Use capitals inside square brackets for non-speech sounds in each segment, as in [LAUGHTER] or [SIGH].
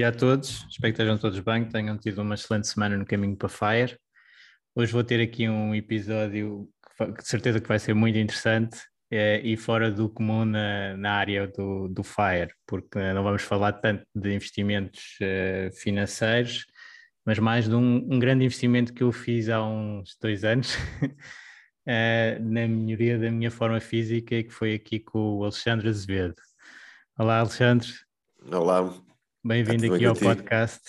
Dia a todos, espero que estejam todos bem, que tenham tido uma excelente semana no caminho para Fire. Hoje vou ter aqui um episódio que de certeza que vai ser muito interessante é, e fora do comum na, na área do, do Fire, porque não vamos falar tanto de investimentos uh, financeiros, mas mais de um, um, grande investimento que eu fiz há uns dois anos uh, [LAUGHS] na melhoria da minha forma física, que foi aqui com o Alexandre Azevedo. Olá, Alexandre. Olá, Bem-vindo aqui ao contigo. podcast.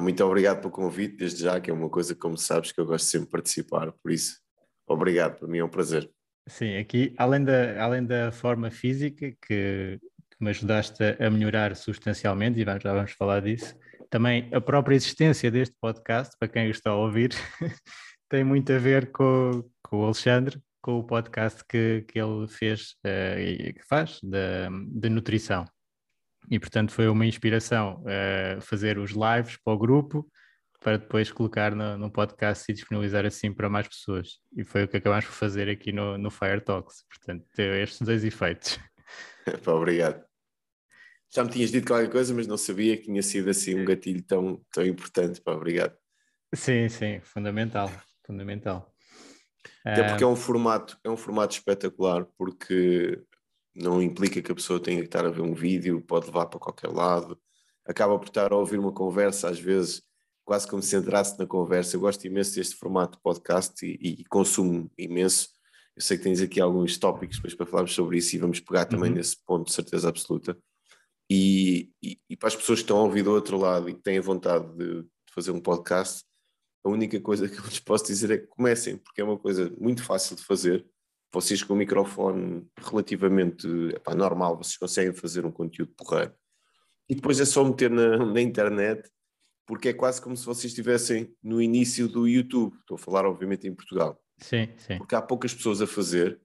Muito obrigado pelo convite, desde já, que é uma coisa, como sabes, que eu gosto sempre de participar, por isso, obrigado, para mim é um prazer. Sim, aqui, além da, além da forma física, que, que me ajudaste a melhorar substancialmente, e vamos, já vamos falar disso, também a própria existência deste podcast, para quem está a ouvir, [LAUGHS] tem muito a ver com, com o Alexandre, com o podcast que, que ele fez uh, e que faz, de, de nutrição e portanto foi uma inspiração uh, fazer os lives para o grupo para depois colocar no, no, podcast e disponibilizar assim para mais pessoas. E foi o que acabamos por fazer aqui no, no Fire Talks. Portanto, teve estes dois efeitos. [LAUGHS] Pá, obrigado. Já me tinhas dito qualquer coisa, mas não sabia que tinha sido assim um gatilho tão, tão importante. Pá, obrigado. Sim, sim, fundamental, fundamental. Até porque é um formato, é um formato espetacular, porque não implica que a pessoa tenha que estar a ver um vídeo, pode levar para qualquer lado, acaba por estar a ouvir uma conversa, às vezes quase como se entrasse na conversa. Eu gosto imenso deste formato de podcast e, e, consumo imenso. Eu sei que tens aqui alguns tópicos depois para falarmos sobre isso e vamos pegar também uhum. nesse ponto de certeza absoluta. E, e, e, para as pessoas que estão a ouvir do outro lado e que têm vontade de, de fazer um podcast, a única coisa [LAUGHS] que eu lhes posso dizer é que comecem, porque é uma coisa muito fácil de fazer vocês com o microfone relativamente epá, normal, vocês conseguem fazer um conteúdo porreiro. E depois é só meter na, [LAUGHS] na, internet, porque é quase como se vocês estivessem no início do YouTube. Estou a falar, obviamente, em Portugal. Sim, sim. Porque há poucas pessoas a fazer.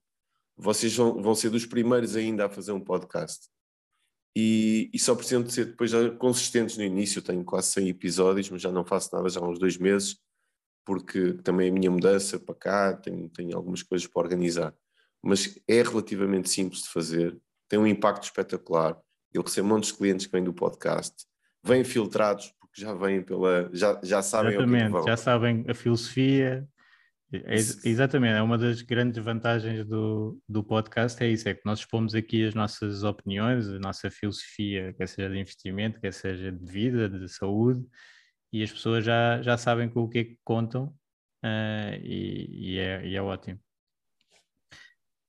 Vocês vão, vão ser dos primeiros ainda a fazer um podcast. E, e só precisam de ser depois consistentes no início. Eu tenho quase 100 episódios, mas já não faço nada já há uns dois meses porque também a minha mudança para cá, tenho, tenho algumas coisas para organizar. Mas é relativamente simples de fazer, tem um impacto espetacular. Eu recebo de clientes que vêm do podcast, vêm filtrados, porque já vêm pela. já, já sabem exatamente, o que já sabem a filosofia. É, exatamente, é uma das grandes vantagens do, do podcast, é isso, é que nós expomos aqui as nossas opiniões, a nossa filosofia, quer seja de investimento, quer seja de vida, de saúde, e as pessoas já, já sabem com o que é que contam uh, e, e, é, e, é, ótimo.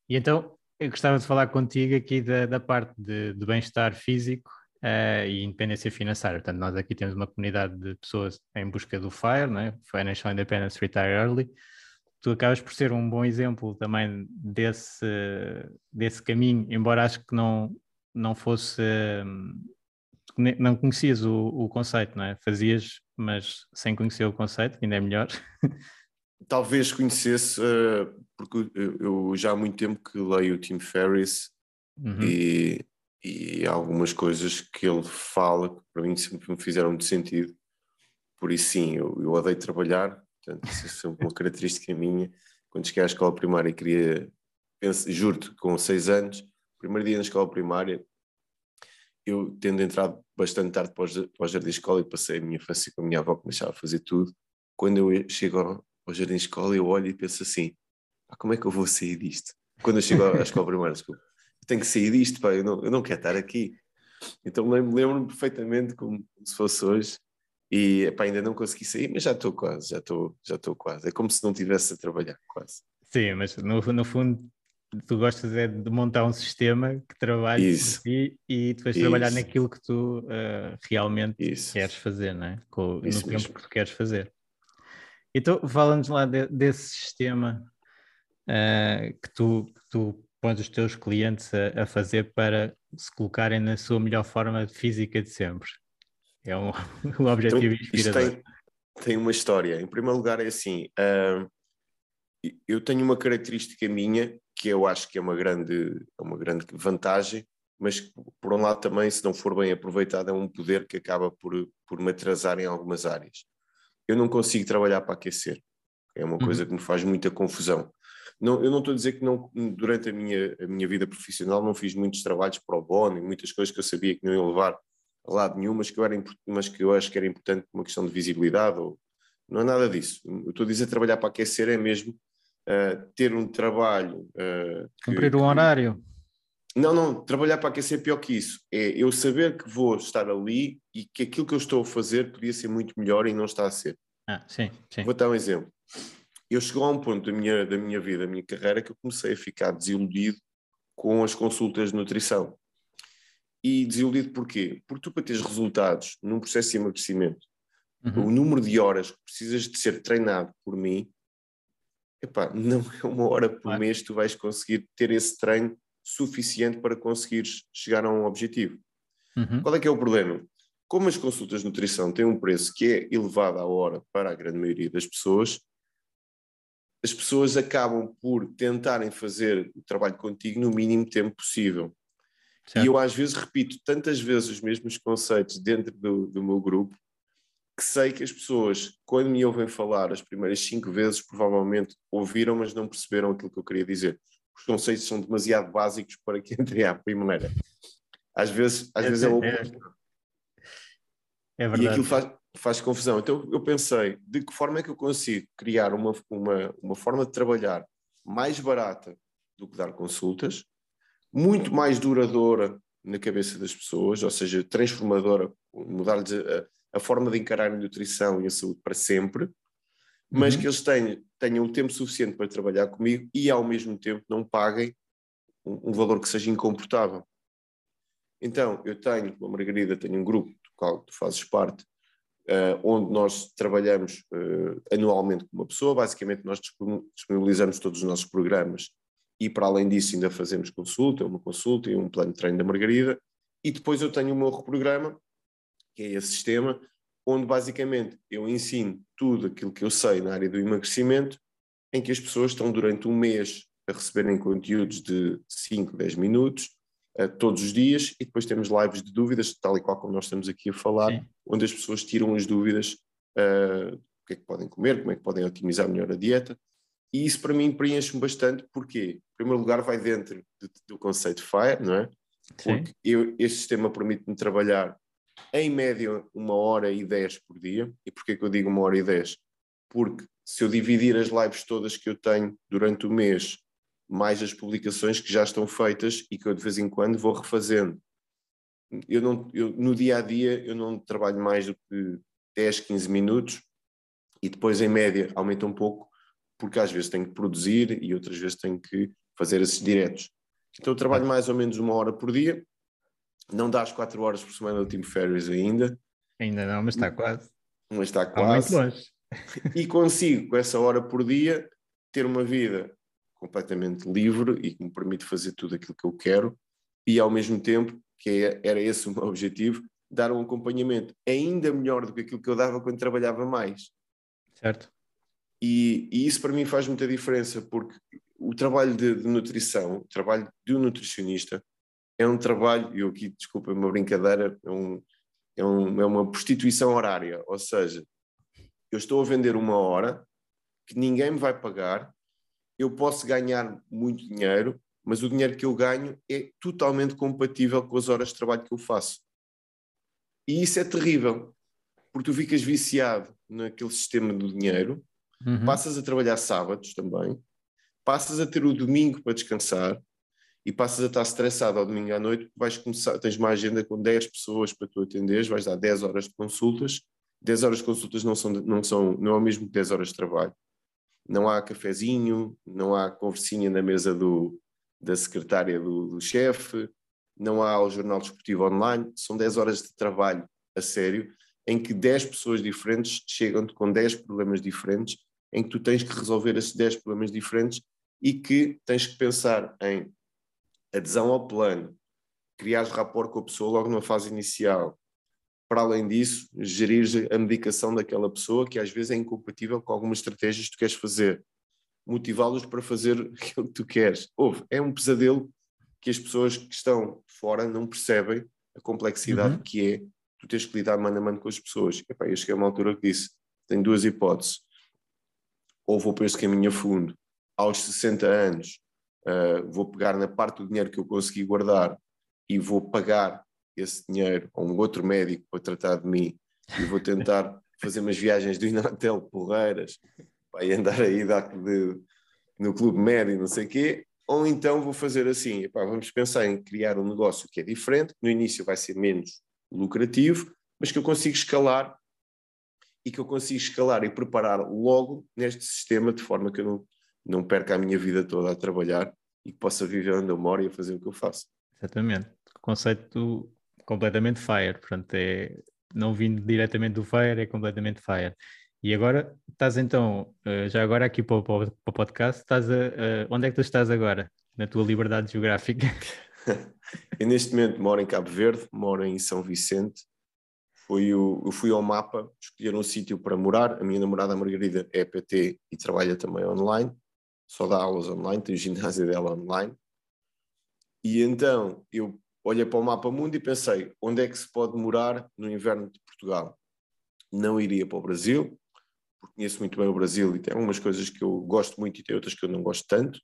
E então eu gostava de falar contigo aqui da, da parte de, de bem-estar físico uh, e independência financeira. Portanto, nós aqui temos uma comunidade de pessoas em busca do FIRE, né? Financial Independence Retire Early. Tu acabas por ser um bom exemplo também desse, desse caminho, embora acho que não, não fosse. Não conhecias o, o conceito, não é? Fazias mas sem conhecer o conceito, ainda é melhor. [LAUGHS] Talvez conhecesse, uh, porque eu, já há muito tempo que leio o Tim Ferriss uhum. e, e algumas coisas que ele fala que para mim sempre me fizeram muito sentido. Por isso, sim, eu, eu odeio trabalhar, portanto, isso é uma [LAUGHS] característica minha. Quando cheguei à escola primária, queria, juro-te, com seis anos, primeiro dia na escola primária, eu tendo entrado bastante tarde para o, jardim escola e passei a minha infância com a minha avó que me deixava fazer tudo, quando eu chego ao, jardim de escola eu olho e penso assim, ah, como é que eu vou sair disto? Quando eu chego à escola primária, desculpa, eu tenho que sair disto, pá, eu, não, eu não quero estar aqui. Então lembro-me perfeitamente como se fosse hoje e epá, ainda não consegui sair, mas já estou quase, já estou já estou quase. É como se não estivesse a trabalhar, quase. Sim, mas no, no fundo tu gostas é de montar um sistema que trabalhe ti e depois Isso. trabalhar naquilo que tu uh, realmente Isso. queres fazer, não é? Com, no mesmo. tempo que tu queres fazer. Então, fala-nos lá de, desse sistema uh, que, tu, que tu pões os teus clientes a, a, fazer para se colocarem na sua melhor forma física de sempre. É um, [LAUGHS] um objetivo então, inspirador. Tem, tem, uma história. Em primeiro lugar, é assim: uh, eu tenho uma característica minha que eu acho que é uma grande, é uma grande vantagem, mas por um lado também, se não for bem aproveitado, é um poder que acaba por, por me atrasar em algumas áreas. Eu não consigo trabalhar para aquecer. É uma coisa uhum. que me faz muita confusão. Não, eu não estou a dizer que não, durante a minha, a minha vida profissional não fiz muitos trabalhos para o bono e muitas coisas que eu sabia que não iam levar a lado nenhum, mas que, eu era, mas que eu acho que era importante uma questão de visibilidade. Ou, não é nada disso. Eu estou a dizer trabalhar para aquecer é mesmo uh, ter um trabalho. Uh, Cumprir o um horário. Não, não, trabalhar para aquecer é pior que isso. É eu saber que vou estar ali e que aquilo que eu estou a fazer podia ser muito melhor e não está a ser. Ah, sim, sim. Vou dar um exemplo eu chegou a um ponto da minha, da minha vida, da minha carreira, que eu comecei a ficar desiludido com as consultas de nutrição. E desiludido porquê? Porque tu, para teres resultados num processo de emagrecimento, uhum. o número de horas que precisas de ser treinado por mim, epá, não é uma hora por mês que tu vais conseguir ter esse treino suficiente para conseguires chegar a um objetivo. Uhum. Qual é que é o problema? Como as consultas de nutrição têm um preço que é elevado à hora para a grande maioria das pessoas, as pessoas acabam por tentarem fazer o trabalho contigo no mínimo tempo possível. Certo. E eu às vezes repito tantas vezes os mesmos conceitos dentro do, do meu grupo que sei que as pessoas, quando me ouvem falar as primeiras cinco vezes, provavelmente ouviram, mas não perceberam aquilo que eu queria dizer. Os conceitos são demasiado básicos para que [LAUGHS] entre à primeira. Às vezes, às é, vezes é, o é, é verdade. E aquilo faz, faz confusão. Então eu pensei, de que forma é que eu consigo criar uma, uma, uma forma de trabalhar mais barata do que dar consultas, muito mais duradoura na cabeça das pessoas, ou seja, transformadora, mudar-lhes a, a, forma de encarar a nutrição e a saúde para sempre, mas uhum. que eles tenham, tenham o tempo suficiente para trabalhar comigo e ao mesmo tempo não paguem um, um valor que seja incomportável. Então, eu tenho, com a Margarida, tenho um grupo do qual tu fazes parte, uh, onde nós trabalhamos uh, anualmente com uma pessoa. Basicamente, nós disponibilizamos todos os nossos programas e, para além disso, ainda fazemos consulta, uma consulta e um plano de treino da Margarida. E depois eu tenho o meu programa, que é esse sistema, onde basicamente eu ensino tudo aquilo que eu sei na área do emagrecimento, em que as pessoas estão durante um mês a receberem conteúdos de 5, 10 minutos, uh, todos os dias, e depois temos lives de dúvidas, tal e qual como nós estamos aqui a falar, Sim. onde as pessoas tiram as dúvidas uh, o que é que podem comer, como é que podem otimizar melhor a dieta. E isso para mim preenche-me bastante, porque, em primeiro lugar, vai dentro de, do conceito FIRE, não é? Porque eu, este sistema permite-me trabalhar em média uma hora e dez por dia. E porquê que eu digo uma hora e dez? Porque se eu dividir as lives todas que eu tenho durante o mês mais as publicações que já estão feitas e que eu de vez em quando vou refazendo. Eu não, eu, no dia a dia eu não trabalho mais do que 10, 15 minutos e depois em média aumenta um pouco porque às vezes tenho que produzir e outras vezes tenho que fazer esses diretos. Então eu trabalho mais ou menos uma hora por dia, não dá as 4 horas por semana do Team Ferries ainda. Ainda não, mas está quase. Mas está quase. Está longe. e consigo, com essa hora por dia, ter uma vida completamente livre e que me permite fazer tudo aquilo que eu quero e ao mesmo tempo, que é, era esse o meu objetivo, dar um acompanhamento ainda melhor do que aquilo que eu dava quando trabalhava mais. Certo. E, e isso para mim faz muita diferença, porque o trabalho de, de, nutrição, o trabalho de um nutricionista, é um trabalho, e eu aqui, desculpa, é uma brincadeira, é, um, é, um, é uma prostituição horária, ou seja, eu estou a vender uma hora que ninguém me vai pagar eu posso ganhar muito dinheiro, mas o dinheiro que eu ganho é totalmente compatível com as horas de trabalho que eu faço. E isso é terrível, porque tu ficas viciado naquele sistema do dinheiro, uhum. passas a trabalhar sábados também, passas a ter o domingo para descansar, e passas a estar estressado ao domingo à noite, vais começar, tens uma agenda com 10 pessoas para tu atenderes, vais dar 10 horas de consultas, 10 horas de consultas não são, não são não é o mesmo que 10 horas de trabalho. Não há cafezinho, não há conversinha na mesa do, da secretária do, do chefe, não há o jornal desportivo online, são 10 horas de trabalho a sério, em que 10 pessoas diferentes chegam-te com 10 problemas diferentes, em que tu tens que resolver esses 10 problemas diferentes e que tens que pensar em adesão ao plano, criar rapport com a pessoa logo na fase inicial. Para além disso, gerir a medicação daquela pessoa, que às vezes é incompatível com algumas estratégias que tu queres fazer. Motivá-los para fazer [LAUGHS] aquilo que tu queres. Ouve, é um pesadelo que as pessoas que estão fora não percebem a complexidade uhum. que é tu tens que lidar mano a mano com as pessoas. Epá, eu cheguei a uma altura que disse: tenho duas hipóteses. Ou vou para este caminho a fundo, aos 60 anos, uh, vou pegar na parte do dinheiro que eu consegui guardar e vou pagar esse dinheiro a um outro médico para tratar de mim e vou tentar [LAUGHS] fazer umas viagens do Inatel Porreiras e andar aí de, no clube médio, não sei o quê, ou então vou fazer assim, epá, vamos pensar em criar um negócio que é diferente, no início vai ser menos lucrativo, mas que eu consigo escalar e que eu consigo escalar e preparar logo neste sistema de forma que eu não, não perca a minha vida toda a trabalhar e que possa viver onde eu moro e a fazer o que eu faço. Exatamente. Conceito completamente FIRE, portanto, é, não vindo diretamente do FIRE, é completamente FIRE. E agora estás então, eh, já agora aqui para o, para o podcast, estás a, onde é que tu estás agora? Na tua liberdade geográfica? [LAUGHS] eu neste momento moro em Cabo Verde, moro em São Vicente. Fui o, eu fui ao mapa escolher um sítio para morar. A minha namorada Margarida é PT e trabalha também online, só dá aulas online, tem o ginásio dela online. E então eu olhei para o mapa mundo e pensei: onde é que se pode morar no inverno de Portugal? Não iria para o Brasil, porque conheço muito bem o Brasil e tem algumas coisas que eu gosto muito e tem outras que eu não gosto tanto.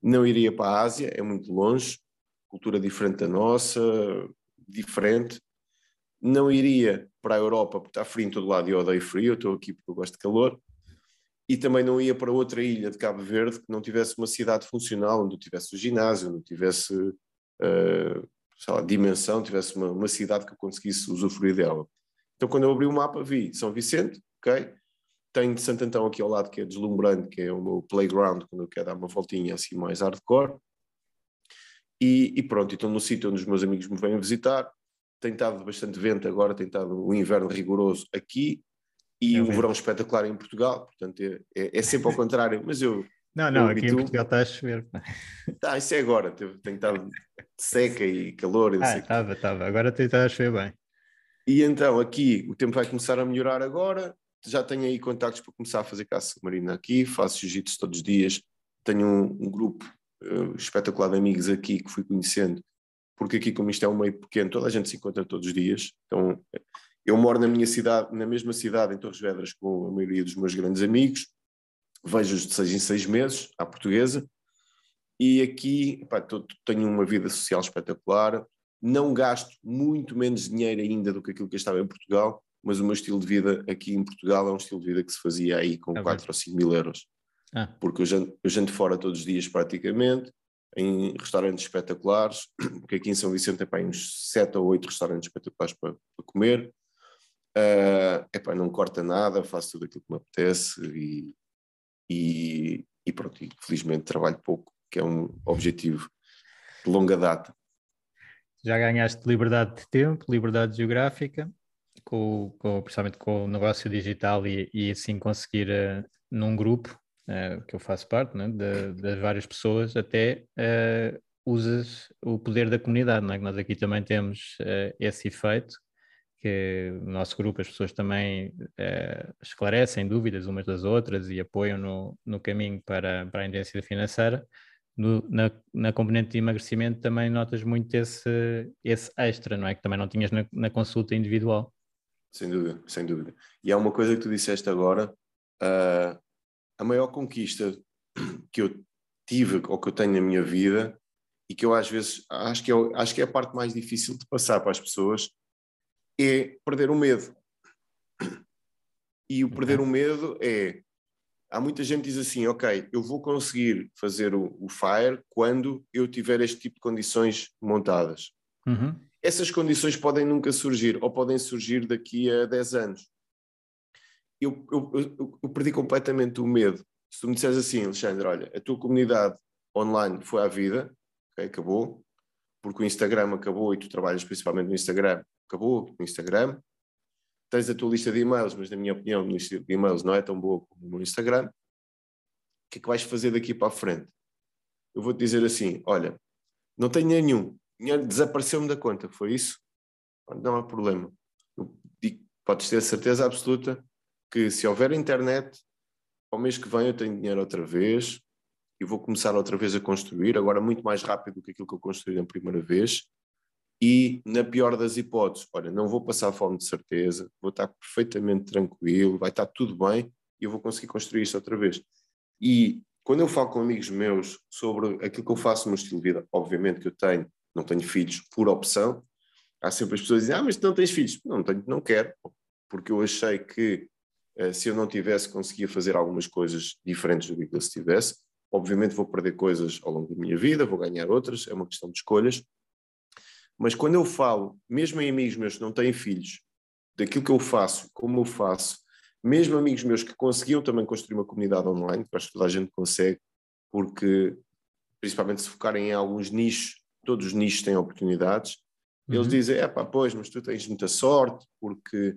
Não iria para a Ásia, é muito longe cultura diferente da nossa, diferente. Não iria para a Europa porque está frio em todo lado e eu odeio frio, eu estou aqui porque eu gosto de calor. E também não ia para outra ilha de Cabo Verde que não tivesse uma cidade funcional, onde tivesse o ginásio, onde tivesse uh, lá, dimensão, tivesse uma, uma cidade que eu conseguisse usufruir dela. Então, quando eu abri o mapa, vi São Vicente, ok? Tenho de Santo Antão aqui ao lado, que é deslumbrante, que é o meu playground, quando eu quero dar uma voltinha assim mais hardcore. E, e pronto, então no sítio onde os meus amigos me vêm visitar, tem estado bastante vento agora, tem estado um inverno rigoroso aqui e um verão espetacular em Portugal, portanto é, é, é sempre ao contrário, mas eu... Não, não, aqui em Portugal está a chover. Tá, isso é agora, tem estado seca e calor. E ah, estava, estava, agora tem estado a chover bem. E então aqui o tempo vai começar a melhorar agora, já tenho aí contactos para começar a fazer caça submarina aqui, faço jiu-jitsu todos os dias, tenho um, um grupo uh, espetacular de amigos aqui que fui conhecendo, porque aqui, como isto é um meio pequeno, toda a gente se encontra todos os dias. Então, eu moro na minha cidade, na mesma cidade, em Torres Vedras, com a maioria dos meus grandes amigos, vejo-os de seis em seis meses, à portuguesa, e aqui pá, tô, tenho uma vida social espetacular, não gasto muito menos dinheiro ainda do que aquilo que eu estava em Portugal, mas o meu estilo de vida aqui em Portugal é um estilo de vida que se fazia aí com é 4 ou 5 mil euros. Ah. Porque eu janto, eu janto fora todos os dias praticamente, em restaurantes espetaculares, [CLEARS THROAT] porque aqui em São Vicente tem uns 7 ou 8 restaurantes espetaculares para, para comer. Uh, epá, não corta nada, faço tudo aquilo que me apetece e, e, e pronto, e felizmente trabalho pouco, que é um objetivo de longa data. Já ganhaste liberdade de tempo, liberdade geográfica, com, com, principalmente com o negócio digital e, e assim conseguir uh, num grupo uh, que eu faço parte, né, das várias pessoas, até uh, usas o poder da comunidade, é? nós aqui também temos esse efeito, que no nosso grupo as pessoas também esclarecem dúvidas umas das outras e apoiam no, no caminho para, para a independência financeira. No, na, na, componente de emagrecimento também notas muito esse, esse extra, não é? Que também não tinhas na, na consulta individual. Sem dúvida, sem dúvida. E há uma coisa que tu disseste agora, uh, a maior conquista que eu tive ou que eu tenho na minha vida e que eu às vezes acho que, é, acho que é a parte mais difícil de passar para as pessoas é perder o medo. E o perder o medo é há muita gente que diz assim, ok, eu vou conseguir fazer o, o FIRE quando eu tiver este tipo de condições montadas. Uhum. Essas condições podem nunca surgir, ou podem surgir daqui a 10 anos. Eu, eu, eu, eu perdi completamente o medo. Se tu me disseres assim, Alexandre, olha, a tua comunidade online foi à vida, okay, acabou, porque o Instagram acabou e tu trabalhas principalmente no Instagram, acabou o Instagram, tens a tua lista de e-mails, mas na minha opinião a lista de e-mails não é tão boa como no Instagram, o que é que vais fazer daqui para a frente? Eu vou-te dizer assim, olha, não tenho nenhum, dinheiro desapareceu-me da conta, foi isso? Não há problema. Podes ter certeza absoluta que se houver internet, ao mês que vem eu tenho dinheiro outra vez e vou começar outra vez a construir, agora muito mais rápido do que aquilo que eu construí na primeira vez, e, na pior das hipóteses, olha, não vou passar fome de certeza, vou estar perfeitamente tranquilo, vai estar tudo bem e eu vou conseguir construir isto outra vez. E quando eu falo com amigos meus sobre aquilo que eu faço no meu estilo de vida, obviamente que eu tenho, não tenho filhos por opção, há sempre as pessoas que dizem, ah, mas tu não tens filhos. Não tenho, não quero, porque eu achei que eh, se eu não tivesse, conseguia fazer algumas coisas diferentes do que se tivesse. Obviamente vou perder coisas ao longo da minha vida, vou ganhar outras, é uma questão de escolhas, mas quando eu falo, mesmo em amigos meus que não têm filhos, daquilo que eu faço, como eu faço, mesmo amigos meus que conseguiam também construir uma comunidade online, que acho que toda a gente consegue, porque principalmente se focarem em alguns nichos, todos os nichos têm oportunidades, uhum. eles dizem, é pá, pois, mas tu tens muita sorte, porque,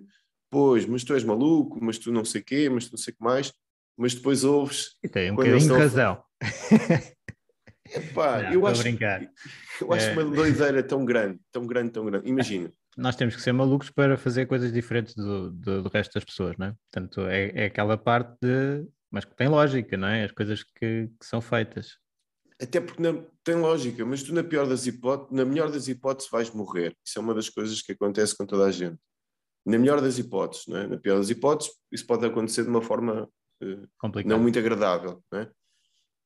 pois, mas tu és maluco, mas tu não sei quê, mas tu não sei o que mais, mas depois ouves... E tem um bocadinho de razão. [LAUGHS] Epá, não, eu acho, brincar. [LAUGHS] eu acho é... uma doideira tão grande, tão grande, tão grande. Imagina. Nós temos que ser malucos para fazer coisas diferentes do, do, do resto das pessoas, não é? Portanto, é, é, aquela parte de. Mas que tem lógica, não é? As coisas que, que são feitas. Até porque não, tem lógica, mas tu, na pior das hipóteses, na melhor das hipóteses, vais morrer. Isso é uma das coisas que acontece com toda a gente. Na melhor das hipóteses, não é? Na pior das hipóteses, isso pode acontecer de uma forma uh, não muito agradável, não é?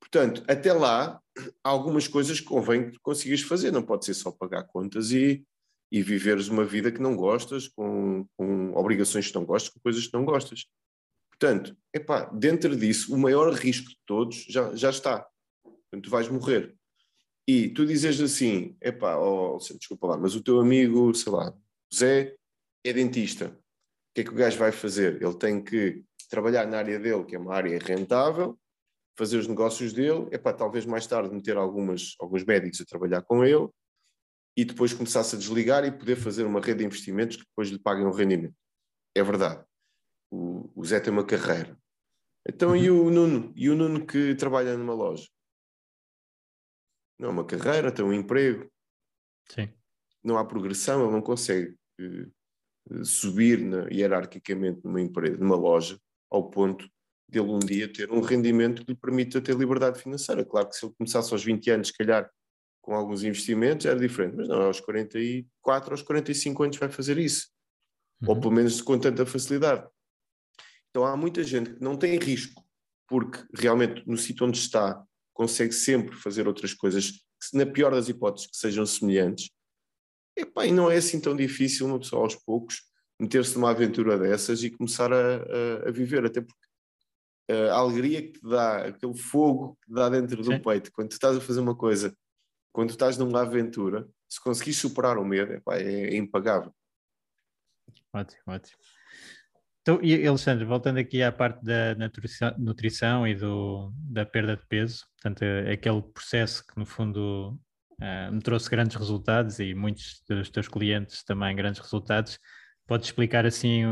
Portanto, até lá, algumas coisas que convém que consigas fazer, não pode ser só pagar contas e, e viveres uma vida que não gostas, com, com obrigações que não gostas, com coisas que não gostas. Portanto, epá, dentro disso, o maior risco de todos já, já está. Portanto, tu vais morrer. E tu dizes assim, epá, oh, desculpa lá, mas o teu amigo, sei lá, Zé, é dentista. O que é que o gajo vai fazer? Ele tem que trabalhar na área dele, que é uma área rentável, fazer os negócios dele, é para talvez mais tarde meter algumas, alguns médicos a trabalhar com ele e depois começasse a desligar e poder fazer uma rede de investimentos que depois lhe paguem um rendimento. É verdade. O, o Zé tem uma carreira. Então, uhum. e o Nuno? E o Nuno que trabalha numa loja? Não é uma carreira, tem um emprego. Sim. Não há progressão, ele não consegue uh, subir na, hierarquicamente numa empresa, numa loja, ao ponto dele um dia ter um rendimento que lhe permita ter liberdade financeira. Claro que se ele começasse aos 20 anos, se calhar com alguns investimentos, era diferente, mas não, aos 44, aos 45 anos vai fazer isso. Uhum. Ou pelo menos com tanta facilidade. Então há muita gente que não tem risco, porque realmente no sítio onde está consegue sempre fazer outras coisas, que, na pior das hipóteses, que sejam semelhantes. Epá, e não é assim tão difícil uma pessoa aos poucos meter-se numa aventura dessas e começar a, a, a viver, até porque a alegria que te dá, aquele fogo que te dá dentro do Sim. peito, quando tu estás a fazer uma coisa, quando tu estás numa aventura, se conseguires superar o medo, epá, é, é impagável. Ótimo, ótimo. Então, e Alexandre, voltando aqui à parte da nutrição, nutrição e do, da perda de peso, portanto, é aquele processo que no fundo uh, me trouxe grandes resultados e muitos dos teus clientes também grandes resultados, podes explicar assim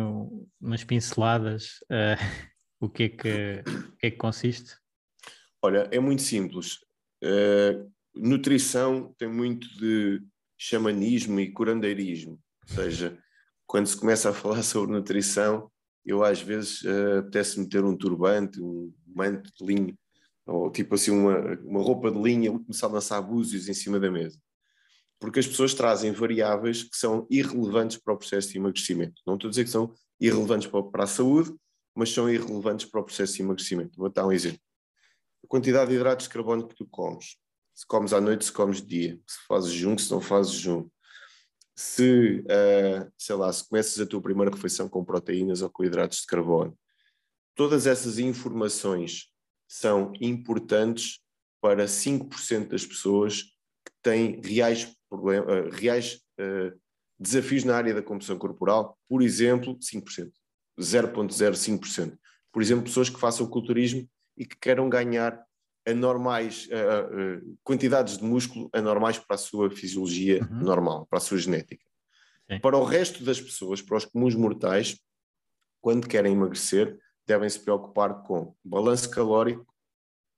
umas pinceladas uh, o que é que, que, é que consiste? Olha, é muito simples. Uh, nutrição tem muito de xamanismo e curandeirismo, ou seja, quando se começa a falar [LAUGHS] sobre nutrição, eu às vezes uh, apetece meter um turbante, um manto de linho, ou tipo assim uma, uma roupa de linha começar a lançar búzios em cima da mesa. Porque as pessoas trazem variáveis que são irrelevantes para o processo de emagrecimento. Não estou a dizer que são irrelevantes para, para a saúde, mas são irrelevantes para o processo de emagrecimento. Vou dar um exemplo. A quantidade de hidratos de carbono que tu comes. Se comes à noite, se comes de dia. Se fazes junto, se não fazes junto. Se, uh, sei lá, se começas a tua primeira refeição com proteínas ou com hidratos de carbono. Todas essas informações são importantes para 5% das pessoas que têm reais, uh, reais uh, desafios na área da composição corporal, por exemplo, 5%, 0,05%. Por exemplo, pessoas que façam culturismo e que queiram ganhar anormais, uh, uh, quantidades de músculo anormais para a sua fisiologia uhum. normal, para a sua genética. Sim. Para o resto das pessoas, para os comuns mortais, quando querem emagrecer, devem se preocupar com balanço calórico,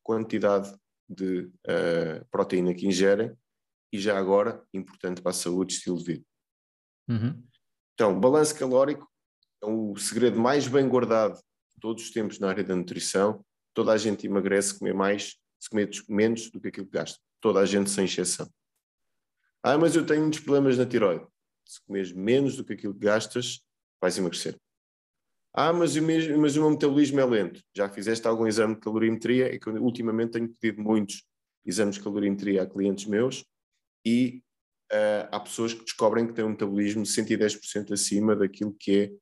quantidade de uh, proteína que ingerem e já agora, importante para a saúde, estilo de vida. Uhum. Então, balanço calórico é o segredo mais bem guardado de todos os tempos na área da nutrição. Toda a gente emagrece comer mais, se comer menos do que aquilo que gasta. Toda a gente sem exceção. Ah, mas eu tenho muitos problemas na tiroide. Se comes menos do que aquilo que gastas, vais emagrecer. Ah, mas o, meu, mas o meu metabolismo é lento. Já fizeste algum exame de calorimetria? É que eu, ultimamente tenho pedido muitos exames de calorimetria a clientes meus e uh, há pessoas que descobrem que têm um metabolismo 110% acima daquilo que é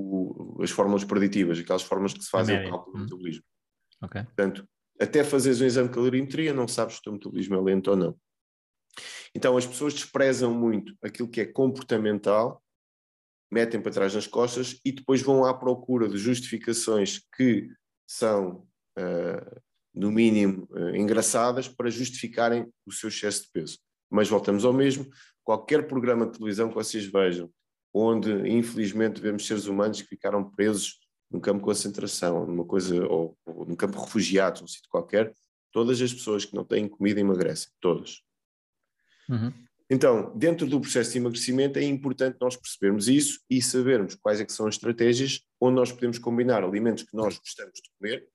o, as fórmulas preditivas, aquelas formas que se fazem o cálculo do hum. metabolismo. Okay. Portanto, até fazeres um exame de calorimetria, não sabes se o teu metabolismo é lento ou não. Então, as pessoas desprezam muito aquilo que é comportamental, metem para trás nas costas e depois vão à procura de justificações que são, uh, no mínimo, uh, engraçadas para justificarem o seu excesso de peso. Mas voltamos ao mesmo, qualquer programa de televisão que vocês vejam, onde infelizmente vemos seres humanos que ficaram presos num campo de concentração, numa coisa, ou, ou num campo de refugiados, num sítio qualquer, todas as pessoas que não têm comida emagrecem, todas. Uhum. Então, dentro do processo de emagrecimento é importante nós percebermos isso e sabermos quais é são as estratégias onde nós podemos combinar alimentos que nós gostamos de comer,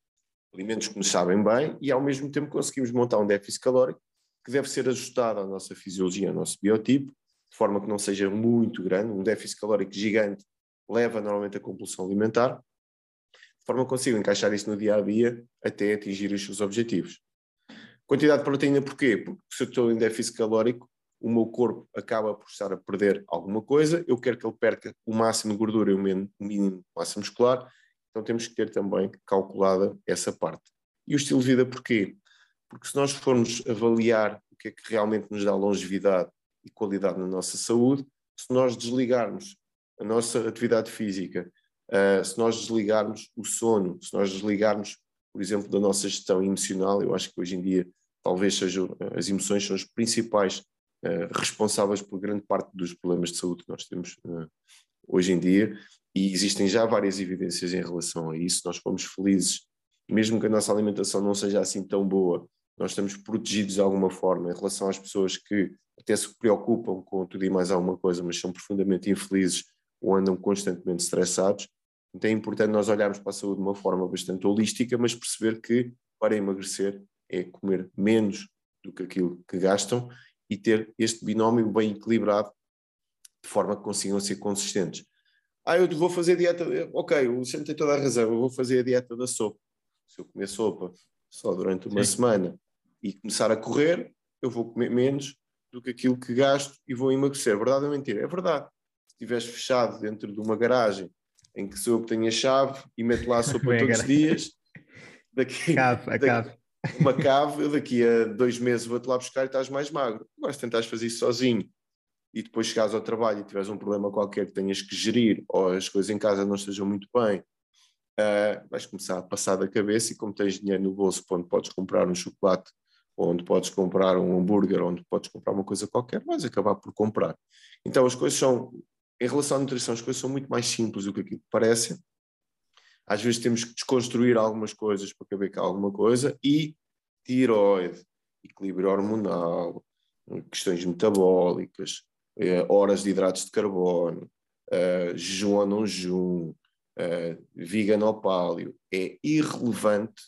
alimentos que nos sabem bem e ao mesmo tempo conseguimos montar um déficit calórico que deve ser ajustado à nossa fisiologia, ao nosso biotipo, de forma que não seja muito grande, um déficit calórico gigante leva normalmente a compulsão alimentar, de forma que consigo encaixar isso no dia a dia até atingir os seus objetivos. Quantidade de proteína, porquê? Porque se eu estou em déficit calórico, o meu corpo acaba por estar a perder alguma coisa, eu quero que ele perca o máximo de gordura e o mínimo massa muscular, então temos que ter também calculada essa parte. E o estilo de vida, porquê? Porque se nós formos avaliar o que é que realmente nos dá longevidade e qualidade na nossa saúde, se nós desligarmos a nossa atividade física, uh, se nós desligarmos o sono, se nós desligarmos, por exemplo, da nossa gestão emocional, eu acho que hoje em dia talvez sejam as emoções são as principais uh, responsáveis por grande parte dos problemas de saúde que nós temos uh, hoje em dia e existem já várias evidências em relação a isso. Nós fomos felizes, mesmo que a nossa alimentação não seja assim tão boa, nós estamos protegidos de alguma forma em relação às pessoas que até se preocupam com tudo e mais alguma coisa, mas são profundamente infelizes ou andam constantemente estressados. Então é importante nós olharmos para a saúde de uma forma bastante holística, mas perceber que para emagrecer é comer menos do que aquilo que gastam e ter este binómio bem equilibrado de forma que consigam ser consistentes. Ah, eu vou fazer dieta. Ok, o Luciano tem toda a razão, eu vou fazer a dieta da sopa. Se eu comer sopa só durante uma Sim. semana e começar a correr, eu vou comer menos do que aquilo que gasto e vou emagrecer. Verdade ou mentira? É verdade. Se estiveres fechado dentro de uma garagem em que sou eu que tenho a chave e meto lá a sopa [LAUGHS] todos os dias, daqui, [LAUGHS] cave, cave. uma cave, eu daqui a dois meses vou-te lá buscar e estás mais magro. Agora, se tentares fazer isso sozinho e depois chegares ao trabalho e tiveres um problema qualquer que tenhas que gerir ou as coisas em casa não estejam muito bem, uh, vais começar a passar da cabeça e como tens dinheiro no bolso onde podes comprar um chocolate onde podes comprar um hambúrguer, onde podes comprar uma coisa qualquer, vais acabar por comprar. Então as coisas são, em relação à nutrição, as coisas são muito mais simples do que aquilo que parece. Às vezes temos que desconstruir algumas coisas para caber cá alguma coisa e tiroide, equilíbrio hormonal, questões metabólicas, eh, horas de hidratos de carbono, uh, jejum ou não jejum, vegan ou paleo, é irrelevante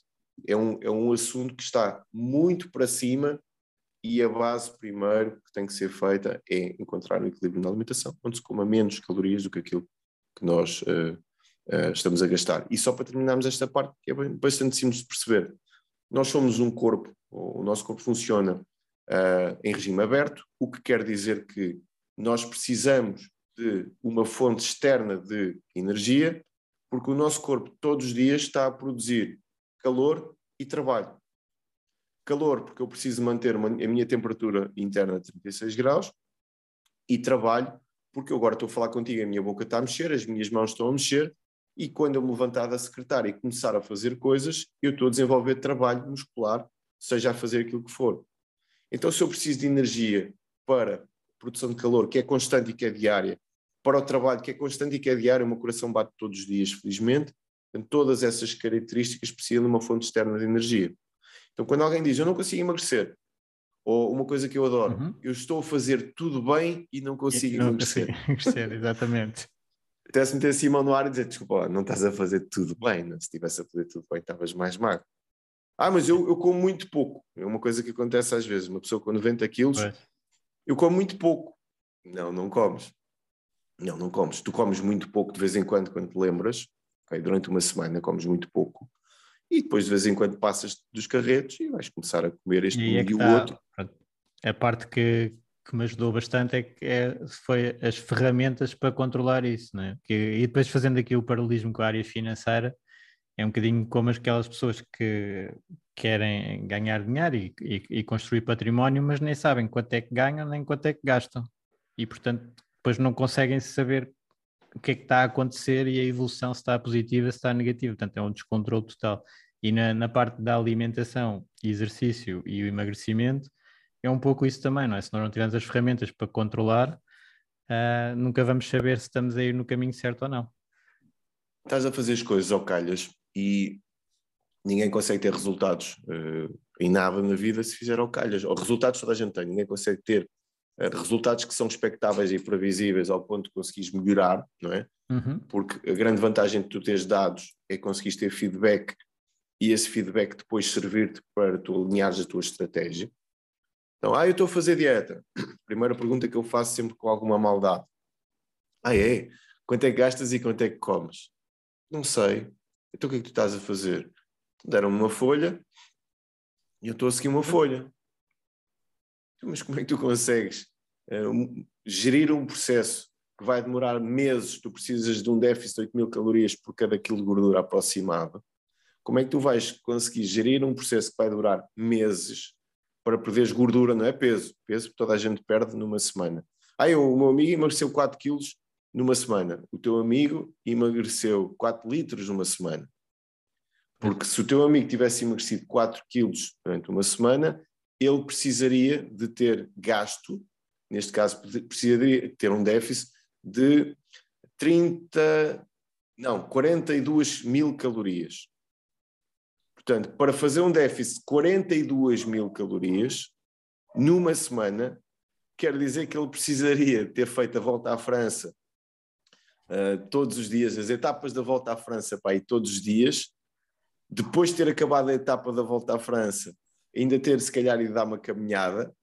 é um, é um assunto que está muito para cima e a base primeiro que tem que ser feita é encontrar um equilíbrio na alimentação, onde se coma menos calorias do que aquilo que nós uh, uh, estamos a gastar. E só para terminarmos esta parte, que é bastante simples de perceber, nós somos um corpo, o nosso corpo funciona uh, em regime aberto, o que quer dizer que nós precisamos de uma fonte externa de energia Porque o nosso corpo todos os dias está a produzir calor e trabalho. Calor, porque eu preciso manter uma, a minha temperatura interna de 36 graus, e trabalho, porque eu agora estou a falar contigo, a minha boca está a mexer, as minhas mãos estão a mexer, e quando eu me levantar da secretária e começar a fazer coisas, eu estou a desenvolver trabalho muscular, seja a fazer aquilo que for. Então, se eu preciso de energia para produção de calor, que é constante e que é diária, para o trabalho, que é constante e que é diário, o meu coração bate todos os dias, felizmente, então, todas essas características precisam de uma fonte externa de energia. Então, quando alguém diz eu não consigo emagrecer, ou uma coisa que eu adoro, uhum. eu estou a fazer tudo bem e não consigo e não emagrecer. [LAUGHS] emagrecer exatamente. Até se meter assim a mão no ar e dizer, desculpa, não estás a fazer tudo bem, não? se estivesse a fazer tudo bem, estavas mais magro. Ah, mas eu, eu como muito pouco. É uma coisa que acontece às vezes. Uma pessoa com 90 quilos, eu como muito pouco. Não, não comes. Não, não comes. Tu comes muito pouco de vez em quando, quando te lembras. Okay? Durante uma semana comes muito pouco. E depois, de vez em quando, passas dos carretos e vais começar a comer este e, um é e o tá, outro. A parte que, que me ajudou bastante é que é, foi as ferramentas para controlar isso, né? Que, e depois fazendo aqui o paralelismo com a área financeira, é um bocadinho como aquelas pessoas que querem ganhar dinheiro e, e, e, construir património, mas nem sabem quanto é que ganham nem quanto é que gastam. E, portanto, depois não conseguem saber o que é que está a acontecer e a evolução se está positiva, se está negativa. Portanto, é um descontrole total. E na, na parte da alimentação, exercício e o emagrecimento, é um pouco isso também, não é? Se nós não tivermos as ferramentas para controlar, uh, nunca vamos saber se estamos a ir no caminho certo ou não. Estás a fazer as coisas ao calhas e ninguém consegue ter resultados uh, em nada na vida se fizer ao calhas. Ou resultados toda a gente tem, ninguém consegue ter resultados que são expectáveis e previsíveis ao ponto de conseguires melhorar, não é? Uhum. Porque a grande vantagem de tu teres dados é conseguires ter feedback e esse feedback depois servir-te para tu alinhares a tua estratégia. Então, ah, eu estou a fazer dieta. [CLEARS THROAT] Primeira pergunta que eu faço sempre com alguma maldade. Ah, é? Quanto é que gastas e quanto é que comes? Não sei. Então o que é que tu estás a fazer? Deram-me uma folha e eu estou a seguir uma folha. Mas como é que tu consegues uh, gerir um processo que vai demorar meses? Tu precisas de um déficit de 8 mil calorias por cada quilo de gordura aproximado. Como é que tu vais conseguir gerir um processo que vai durar meses para perderes gordura, não é peso? Peso toda a gente perde numa semana. Ah, eu, o meu amigo emagreceu 4 quilos numa semana. O teu amigo emagreceu 4 litros numa semana. Porque se o teu amigo tivesse emagrecido 4 quilos durante uma semana, ele precisaria de ter gasto, neste caso, precisaria ter um déficit de 30, não, 42 mil calorias. Portanto, para fazer um déficit de 42 mil calorias numa semana, quer dizer que ele precisaria ter feito a volta à França uh, todos os dias, as etapas da volta à França para ir todos os dias, depois de ter acabado a etapa da volta à França, ainda ter se calhar ido dar uma caminhada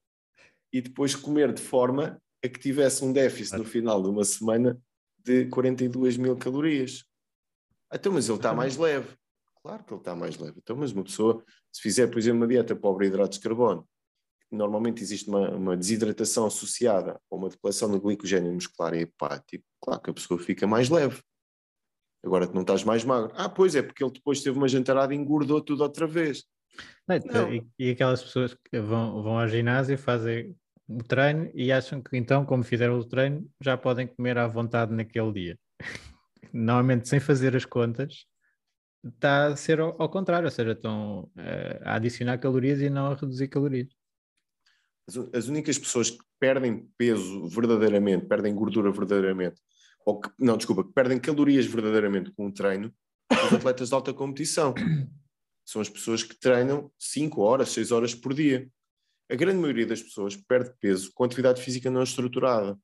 e depois comer de forma a que tivesse um déficit no final de uma semana de 42 mil calorias. Então, mas ele está mais leve. Claro que ele está mais leve. Então, mas uma pessoa, se fizer, por exemplo, uma dieta pobre em hidratos de carbono, normalmente existe uma, uma desidratação associada a uma depleção do glicogênio muscular e hepático, claro que a pessoa fica mais leve. Agora que não estás mais magro. Ah, pois é, porque ele depois teve uma jantarada e engordou tudo outra vez. Não, não. E, e, aquelas pessoas que vão, vão ao ginásio fazem o treino e acham que então, como fizeram o treino, já podem comer à vontade naquele dia. [LAUGHS] Normalmente, sem fazer as contas, está a ser ao, ao contrário, ou seja, estão uh, a adicionar calorias e não a reduzir calorias. As, as únicas pessoas que perdem peso verdadeiramente, perdem gordura verdadeiramente, ou que, não, desculpa, que perdem calorias verdadeiramente com o treino, os atletas de alta competição. [COUGHS] São as pessoas que treinam 5 horas, 6 horas por dia. A grande maioria das pessoas perde peso com atividade física não estruturada.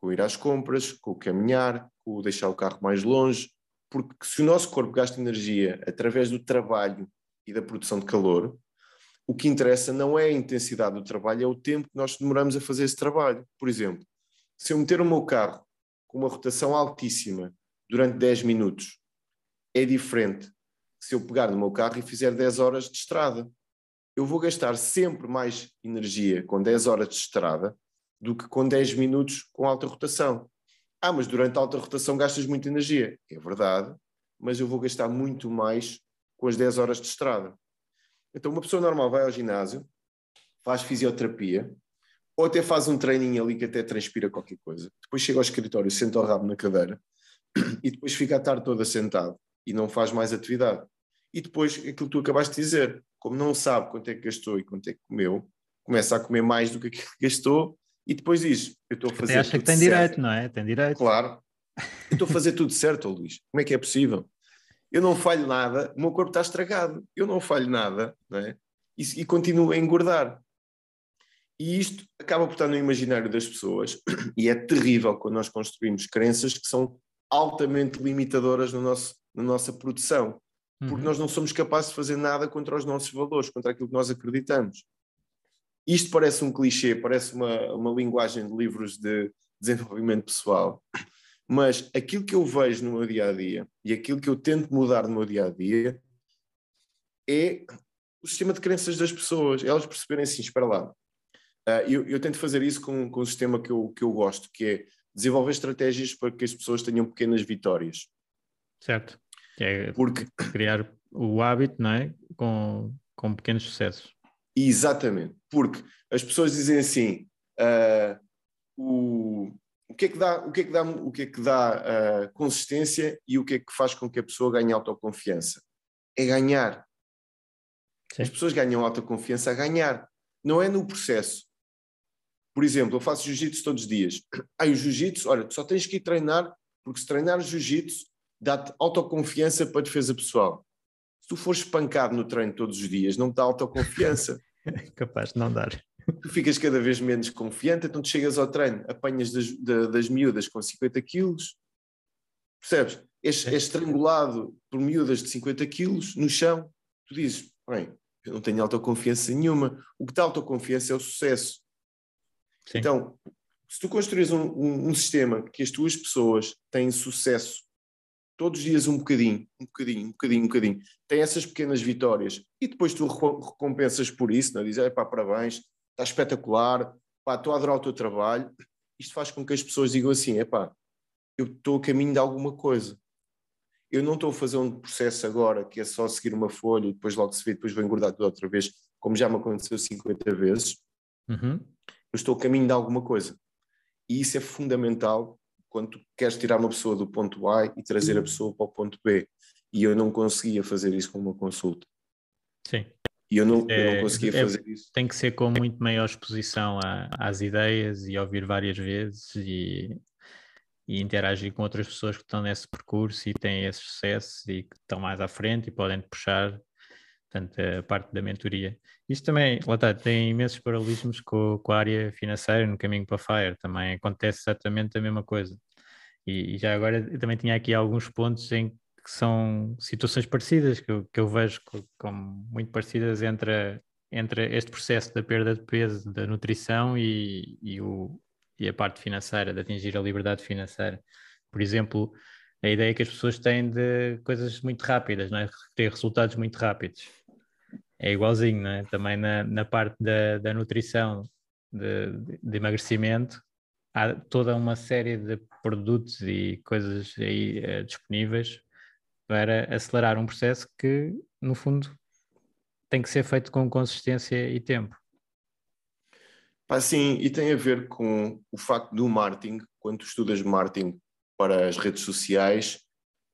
Com ir às compras, com caminhar, com deixar o carro mais longe. Porque se o nosso corpo gasta energia através do trabalho e da produção de calor, o que interessa não é a intensidade do trabalho, é o tempo que nós demoramos a fazer esse trabalho. Por exemplo, se eu meter o meu carro com uma rotação altíssima durante 10 minutos é diferente se eu pegar no meu carro e fizer 10 horas de estrada. Eu vou gastar sempre mais energia com 10 horas de estrada do que com 10 minutos com alta rotação. Ah, mas durante a alta rotação gastas muita energia. É verdade, mas eu vou gastar muito mais com as 10 horas de estrada. Então, uma pessoa normal vai ao ginásio, faz fisioterapia, ou até faz um treininho ali que até transpira qualquer coisa. Depois chega ao escritório, senta o rabo na cadeira [COUGHS] e depois fica a tarde toda sentado e não faz mais atividade. E depois, aquilo que tu acabaste de dizer, como não sabe quanto é que gastou e quanto é que comeu, começa a comer mais do que aquilo que gastou e depois diz: Eu estou a fazer. Até acha que tem certo. direito, não é? Tem direito. Claro. Eu estou a fazer tudo certo, Luís. Como é que é possível? Eu não falho nada, o meu corpo está estragado. Eu não falho nada, não é? E, e continuo a engordar. E isto acaba por estar no imaginário das pessoas, [CLEARS THROAT] e é terrível quando nós construímos crenças que são altamente limitadoras no nosso, na nossa produção, porque uhum. nós não somos capazes de fazer nada contra os nossos valores, contra aquilo que nós acreditamos. Isto parece um clichê, parece uma, uma linguagem de livros de desenvolvimento pessoal, mas aquilo que eu vejo no meu dia a dia e aquilo que eu tento mudar no meu dia a dia é o sistema de crenças das pessoas, elas perceberem assim: espera lá. Uh, eu, eu, tento fazer isso com, com um sistema que eu, que eu gosto, que é desenvolver estratégias para que as pessoas tenham pequenas vitórias. Certo. É Porque... criar o hábito, não é? Com, com pequenos sucessos. Exatamente, porque as pessoas dizem assim: uh, o, o que é que dá, o que é que dá, o que é que dá uh, consistência e o que é que faz com que a pessoa ganhe autoconfiança? É ganhar. Sim. As pessoas ganham autoconfiança a ganhar, não é no processo. Por exemplo, eu faço jiu-jitsu todos os dias. Aí o jiu-jitsu, olha, tu só tens que ir treinar, porque se treinar jiu-jitsu dá-te autoconfiança para a defesa pessoal tu fores espancado no treino todos os dias, não te dá autoconfiança. [LAUGHS] Capaz de não dar. Tu ficas cada vez menos confiante, então tu chegas ao treino, apanhas das, das miúdas com 50 quilos, percebes? És, és estrangulado por miúdas de 50 quilos no chão, tu dizes, bem, eu não tenho autoconfiança nenhuma. O que dá autoconfiança é o sucesso. Sim. Então, se tu construís um, um, um, sistema que as tuas pessoas têm sucesso todos os dias um bocadinho, um bocadinho, um bocadinho, um bocadinho. Tem essas pequenas vitórias e depois tu recompensas por isso, não é? dizes, pá, parabéns, está espetacular, pá, estou a adorar o teu trabalho. Isto faz com que as pessoas digam assim, é pá, eu estou a caminho de alguma coisa. Eu não estou a fazer um processo agora que é só seguir uma folha e depois logo se vê, depois vou engordar tudo outra vez, como já me aconteceu 50 vezes. Uhum. Eu estou a caminho de alguma coisa. E isso é fundamental quando tu queres tirar uma pessoa do ponto A e trazer a pessoa para o ponto B. E eu não conseguia fazer isso com uma consulta. Sim. E eu não, é, eu não é, conseguia é, fazer isso. Tem que ser com muito maior exposição a, às ideias e ouvir várias vezes e, e interagir com outras pessoas que estão nesse percurso e têm esse sucesso e que estão mais à frente e podem te puxar portanto, a parte da mentoria. Isto também, lá está, tem imensos paralelismos com, com, a área financeira no caminho para a FIRE, também acontece exatamente a mesma coisa. E, e, já agora também tinha aqui alguns pontos em que são situações parecidas, que eu, que eu vejo como muito parecidas entre, entre este processo da perda de peso, da nutrição e, e, o, e a parte financeira, de atingir a liberdade financeira. Por exemplo, a ideia que as pessoas têm de coisas muito rápidas, não é? ter resultados muito rápidos é igualzinho, não é? Também na, na parte da, da nutrição, de, de, emagrecimento, há toda uma série de produtos e coisas aí uh, disponíveis para acelerar um processo que, no fundo, tem que ser feito com consistência e tempo. sim, e tem a ver com o facto do marketing, quando tu estudas marketing para as redes sociais,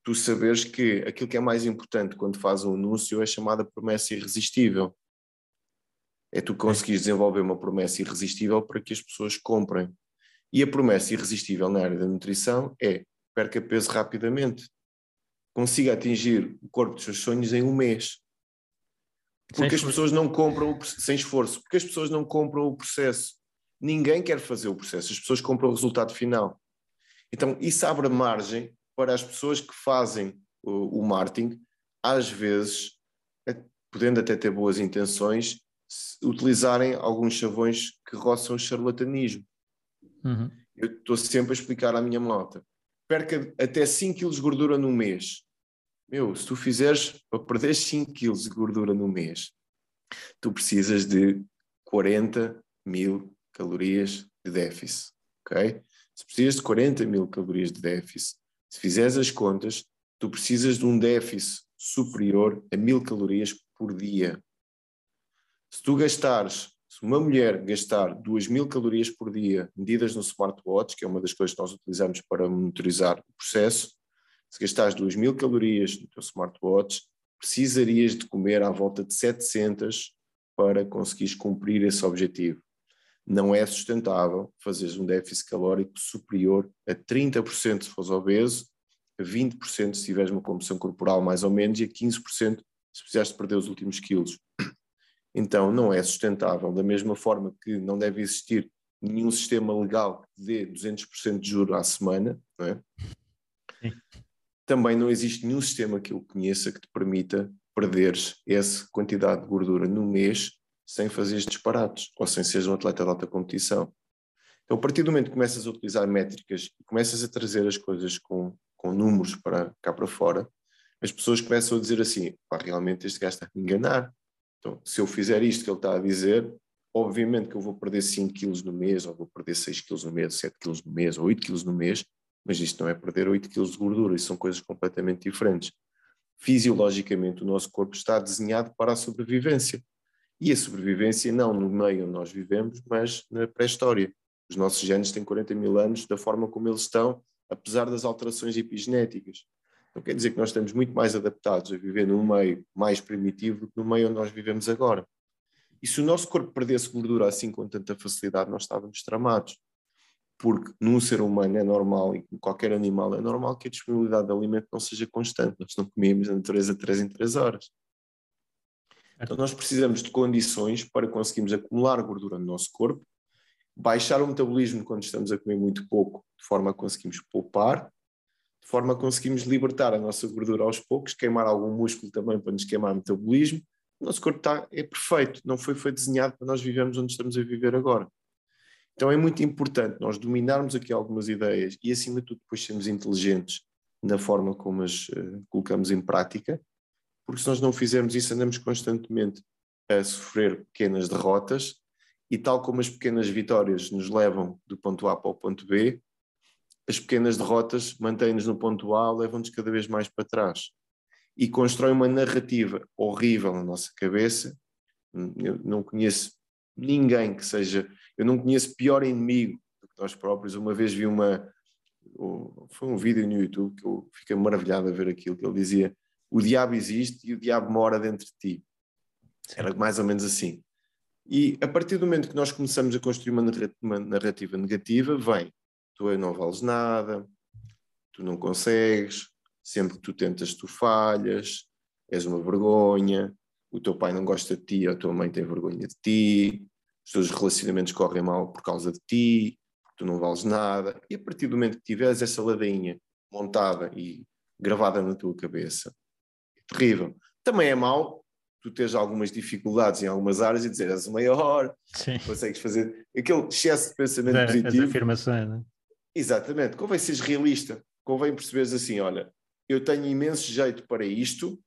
tu saberes que aquilo que é mais importante quando fazes um anúncio é chamada promessa irresistível. É tu conseguires desenvolver uma promessa irresistível para que as pessoas comprem. E a promessa irresistível na área da nutrição é perca peso rapidamente. Consiga atingir o corpo dos seus sonhos em um mês. Porque as pessoas não compram o, sem esforço, porque as pessoas não compram o processo. Ninguém quer fazer o processo, as pessoas compram o resultado final. Então, isso abre margem para as pessoas que fazem o, o marketing, às vezes, podendo até ter boas intenções, utilizarem alguns chavões que roçam o charlatanismo. Uhum. Eu estou sempre a explicar à minha malta: perca até 5 kg de gordura no mês. Meu, se tu fizeres para perder 5 kg de gordura no mês, tu precisas de 40 mil calorias de déficit, ok? Se precisas de 40 mil calorias de déficit, se fizeres as contas, tu precisas de um déficit superior a mil calorias por dia. Se tu gastares, se uma mulher gastar 2 mil calorias por dia medidas no smartwatch, que é uma das coisas que nós utilizamos para monitorizar o processo, se gastares 2 mil calorias no teu smartwatch, precisarias de comer à volta de 700 para conseguires cumprir esse objetivo. Não é sustentável fazeres um déficit calórico superior a 30% se fores obeso, a 20% se tiveres uma composição corporal mais ou menos e a 15% se precisares perder os últimos quilos. Então não é sustentável, da mesma forma que não deve existir nenhum sistema legal que dê 200% de juros à semana, não é? Sim. também não existe nenhum sistema que eu conheça que te permita perderes essa quantidade de gordura no mês sem fazer disparates ou sem seres um atleta de alta competição. Então, a partir do momento que começas a utilizar métricas e começas a trazer as coisas com, com números para cá para fora, as pessoas começam a dizer assim: pá, realmente este gajo está a me enganar. Então, se eu fizer isto que ele está a dizer, obviamente que eu vou perder 5 quilos no mês, ou vou perder 6 quilos no mês, 7 quilos no mês, ou 8 quilos no mês, mas isto não é perder 8 quilos de gordura, isso são coisas completamente diferentes. Fisiologicamente, o nosso corpo está desenhado para a sobrevivência. E a sobrevivência não no meio onde nós vivemos, mas na pré-história. Os nossos genes têm 40 mil anos da forma como eles estão, apesar das alterações epigenéticas. Então quer dizer que nós estamos muito mais adaptados a viver num meio mais primitivo do que no meio onde nós vivemos agora. E se o nosso corpo perdesse gordura assim com tanta facilidade, nós estávamos tramados. Porque num ser humano é normal, e em qualquer animal é normal que a disponibilidade de alimento não seja constante. Nós não comemos na natureza 3 em 3 horas. Então nós precisamos de condições para conseguirmos acumular gordura no nosso corpo, baixar o metabolismo quando estamos a comer muito pouco, de forma a conseguirmos poupar, de forma a conseguirmos libertar a nossa gordura aos poucos, queimar algum músculo também para nos queimar o metabolismo. O nosso corpo está, é perfeito, não foi, foi desenhado para nós vivermos onde estamos a viver agora. Então é muito importante nós dominarmos aqui algumas ideias e, acima de tudo, depois sermos inteligentes na forma como as uh, colocamos em prática porque se nós não fizermos isso, andamos constantemente a sofrer pequenas derrotas e, tal como as pequenas vitórias nos levam do ponto A para o ponto B, as pequenas derrotas mantêm-nos no ponto A, levam-nos cada vez mais para trás e constrói uma narrativa horrível na nossa cabeça. Eu não conheço ninguém que seja, eu não conheço pior inimigo do que nós próprios. Uma vez vi uma, foi um vídeo no YouTube que eu fiquei maravilhado a ver aquilo que ele dizia o diabo existe e o diabo mora dentro de ti. Era mais ou menos assim. E a partir do momento que nós começamos a construir uma narrativa negativa, vem, tu não vales nada, tu não consegues, sempre que tu tentas tu falhas, és uma vergonha, o teu pai não gosta de ti, a tua mãe tem vergonha de ti, os teus relacionamentos correm mal por causa de ti, tu não vales nada. E a partir do momento que tiveres essa ladainha montada e gravada na tua cabeça, terrível. Também é mau tu teres algumas dificuldades em algumas áreas e dizer és o maior, Sim. consegues fazer aquele excesso de pensamento é, positivo. As afirmações, não é? Exatamente. Convém seres realista. Convém perceberes assim, olha, eu tenho imenso jeito para isto,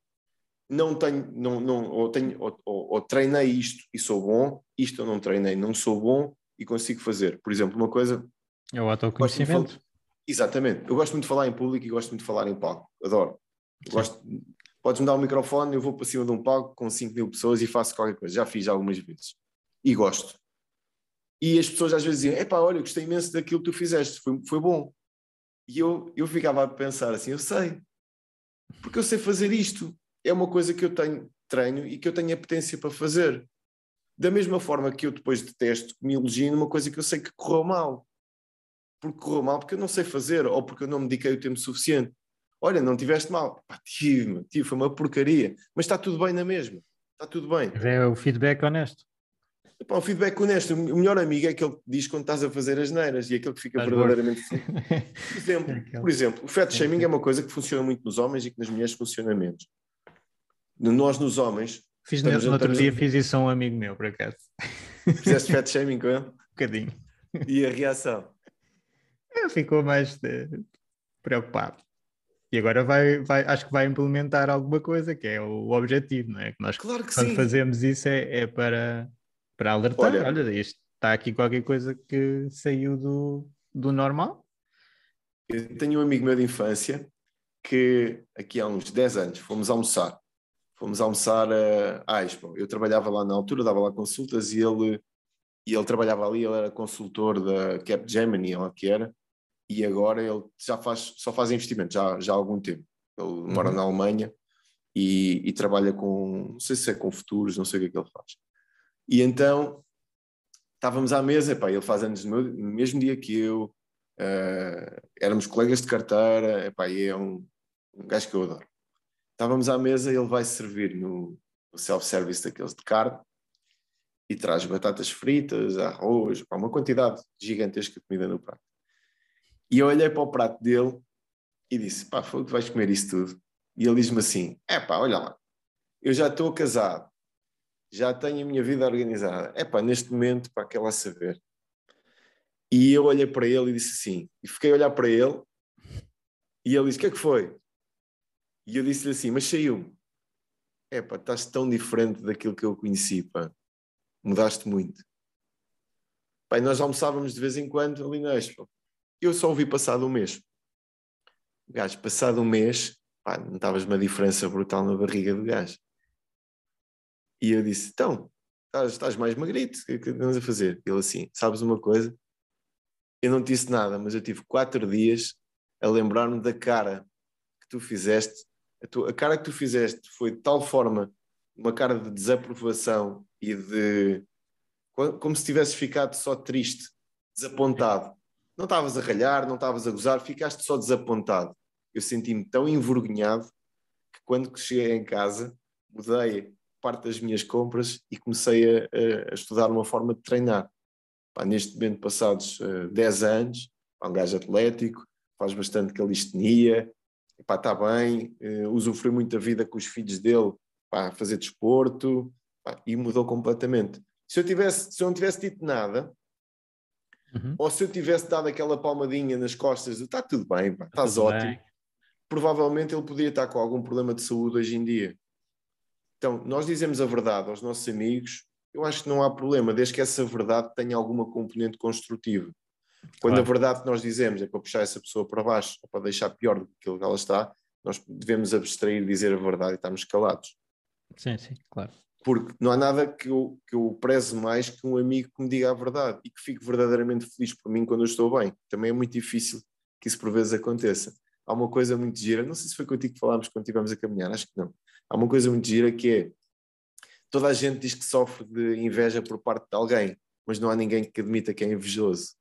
não tenho, não, não, ou, tenho ou, ou, ou, treinei isto e sou bom, isto eu não treinei, não sou bom e consigo fazer. Por exemplo, uma coisa. É o autoconhecimento. Exatamente. Eu gosto muito de falar em público e gosto muito de falar em palco. Adoro. Gosto, podes-me dar o um microfone, eu vou para cima de um palco com 5 mil pessoas e faço qualquer coisa. Já fiz algumas vezes. E gosto. E as pessoas às vezes diziam: Epá, olha, gostei imenso daquilo que tu fizeste, foi, foi bom. E eu, eu ficava a pensar assim: eu sei, porque eu sei fazer isto. É uma coisa que eu tenho treino e que eu tenho a potência para fazer. Da mesma forma que eu depois detesto me elogiem numa coisa que eu sei que correu mal. Porque correu mal porque eu não sei fazer ou porque eu não me dediquei o tempo suficiente. Olha, não tiveste mal. Pá, tive, tive, foi uma porcaria. Mas está tudo bem na mesma. Está tudo bem. É o feedback honesto. Epá, o feedback honesto. O melhor amigo é aquele que diz quando estás a fazer as neiras e aquele que fica verdadeiramente. [LAUGHS] por exemplo, é por exemplo, o fat shaming é uma coisa que funciona muito nos homens e que nas mulheres funciona menos. Nós, nos homens. Fiz no, outro dia, fiz isso a um amigo meu, por acaso. Fizeste fat shaming com ele? [LAUGHS] Um bocadinho. E a reação? Ficou mais de... preocupado. E agora vai, vai, acho que vai implementar alguma coisa, que é o objetivo, não é? Que nós, claro que quando sim. fazemos isso, é, é para, para alertar. Olha, olha, isto está aqui qualquer coisa que saiu do, do normal? Eu tenho um amigo meu de infância que aqui há uns 10 anos fomos almoçar. Fomos almoçar a Expo. Eu trabalhava lá na altura, dava lá consultas e ele, e ele trabalhava ali, ele era consultor da Capgemini, ou que era, e agora ele já faz, só faz investimento, já, já há algum tempo. Ele uhum. mora na Alemanha e, e, trabalha com, não sei se é com futuros, não sei o que é que ele faz. E então estávamos à mesa, epá, ele faz anos no mesmo dia que eu, uh, éramos colegas de carteira, epá, e é um, um gajo que eu adoro. Estávamos à mesa e ele vai servir no, no self-service daqueles de carne e traz batatas fritas, arroz, pá, uma quantidade gigantesca de comida no prato. E eu olhei para o prato dele e disse: pá, foi que vais comer isso tudo? E ele diz-me assim: é pá, olha lá, eu já estou casado, já tenho a minha vida organizada. É pá, neste momento, para aquela saber. E eu olhei para ele e disse assim, e fiquei a olhar para ele, e ele disse: o que é que foi? E eu disse-lhe assim: mas saiu-me. É pá, estás tão diferente daquilo que eu conheci, pá. Mudaste muito. Pá, nós almoçávamos de vez em quando ali na Expo. Eu só ouvi passado um mês. Gajo, passado um mês, pá, notavas uma diferença brutal na barriga do gajo. E eu disse: Então, estás, estás mais magrito, o que é que andas a fazer? Ele assim: Sabes uma coisa? Eu não te disse nada, mas eu tive quatro dias a lembrar-me da cara que tu fizeste. A, a cara que tu fizeste foi de tal forma uma cara de desaprovação e de. como se tivesses ficado só triste, desapontado. Não estavas a ralhar, não estavas a gozar, ficaste só desapontado. Eu senti-me tão envergonhado que quando cheguei em casa mudei parte das minhas compras e comecei a, a estudar uma forma de treinar. Pá, neste momento, passados uh, eh, 10 anos, é um gajo atlético, faz bastante calistenia, está bem, uh, usufrui muito a vida com os filhos dele para fazer desporto pá, e mudou completamente. Se eu, tivesse, se eu não tivesse dito nada, uhum. ou se eu tivesse dado aquela palmadinha nas costas, está tudo bem, pá, estás ótimo, bem. provavelmente ele podia estar com algum problema de saúde hoje em dia. Então, nós dizemos a verdade aos nossos amigos, eu acho que não há problema, desde que essa verdade tenha alguma componente construtiva. Quando claro. a verdade que nós dizemos é para puxar essa pessoa para baixo ou para deixar pior do que ela está, nós devemos abstrair, dizer a verdade e estarmos calados. Sim, sim, claro. Porque não há nada que eu, que eu preze mais que um amigo que me diga a verdade e que fique verdadeiramente feliz por mim quando eu estou bem. Também é muito difícil que isso por vezes aconteça. Há uma coisa muito gira, não sei se foi contigo que falámos quando estivemos a caminhar, acho que não há uma coisa muito gira que é toda a gente diz que sofre de inveja por parte de alguém, mas não há ninguém que admita que é invejoso.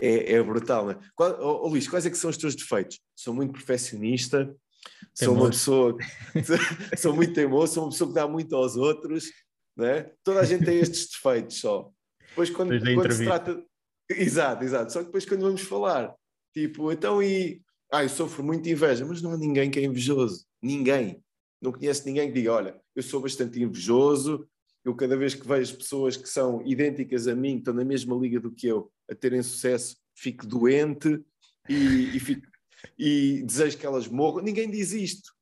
É, é brutal, não é? Qual, oh, oh, Luís, quais é que são os teus defeitos? Sou muito perfeccionista, sou uma pessoa, [LAUGHS] sou muito teimoso, sou uma pessoa que dá muito aos outros, não é? Toda a gente tem estes defeitos só. Depois quando, quando se trata... Exato, exato. Só que depois quando vamos falar, tipo, então e... Ah, eu sofro muito inveja, mas não há ninguém que é invejoso. Ninguém. Não conheço ninguém que diga: olha, eu sou bastante invejoso, eu cada vez que vejo pessoas que são idênticas a mim, que estão na mesma liga do que eu, a terem sucesso, fico doente e, e, fico, e desejo que elas morram. Ninguém diz isto.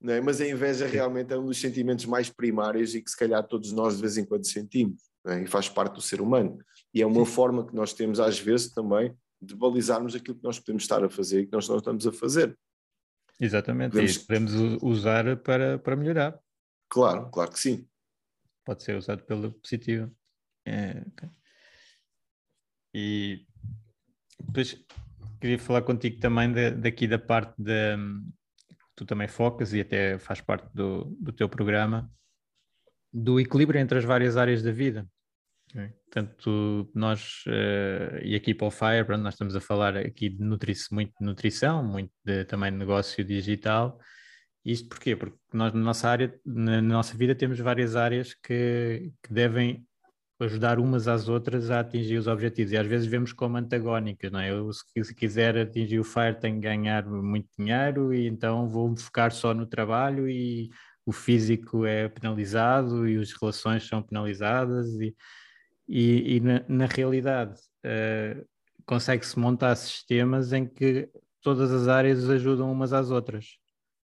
Não é? Mas a inveja realmente é um dos sentimentos mais primários e que se calhar todos nós de vez em quando sentimos. É? E faz parte do ser humano. E é uma forma que nós temos às vezes também de balizarmos aquilo que nós podemos estar a fazer e que nós não estamos a fazer. Exatamente, podemos... e podemos usar para, para melhorar. Claro, claro que sim. Pode ser usado pelo positivo. É, okay. E depois queria falar contigo também de, daqui da parte de tu também focas e até faz parte do, do teu programa do equilíbrio entre as várias áreas da vida. Okay. Portanto, nós uh, e aqui para o Fire, pronto, nós estamos a falar aqui de nutri muito de nutrição, muito de, também de negócio digital. Isto porquê? Porque nós na nossa área, na nossa vida, temos várias áreas que, que devem ajudar umas às outras a atingir os objetivos e às vezes vemos como antagónicas, não é? Eu se quiser atingir o FIRE tenho que ganhar muito dinheiro e então vou me focar só no trabalho e o físico é penalizado e as relações são penalizadas e, e, e na, na, realidade uh, consegue-se montar sistemas em que todas as áreas ajudam umas às outras.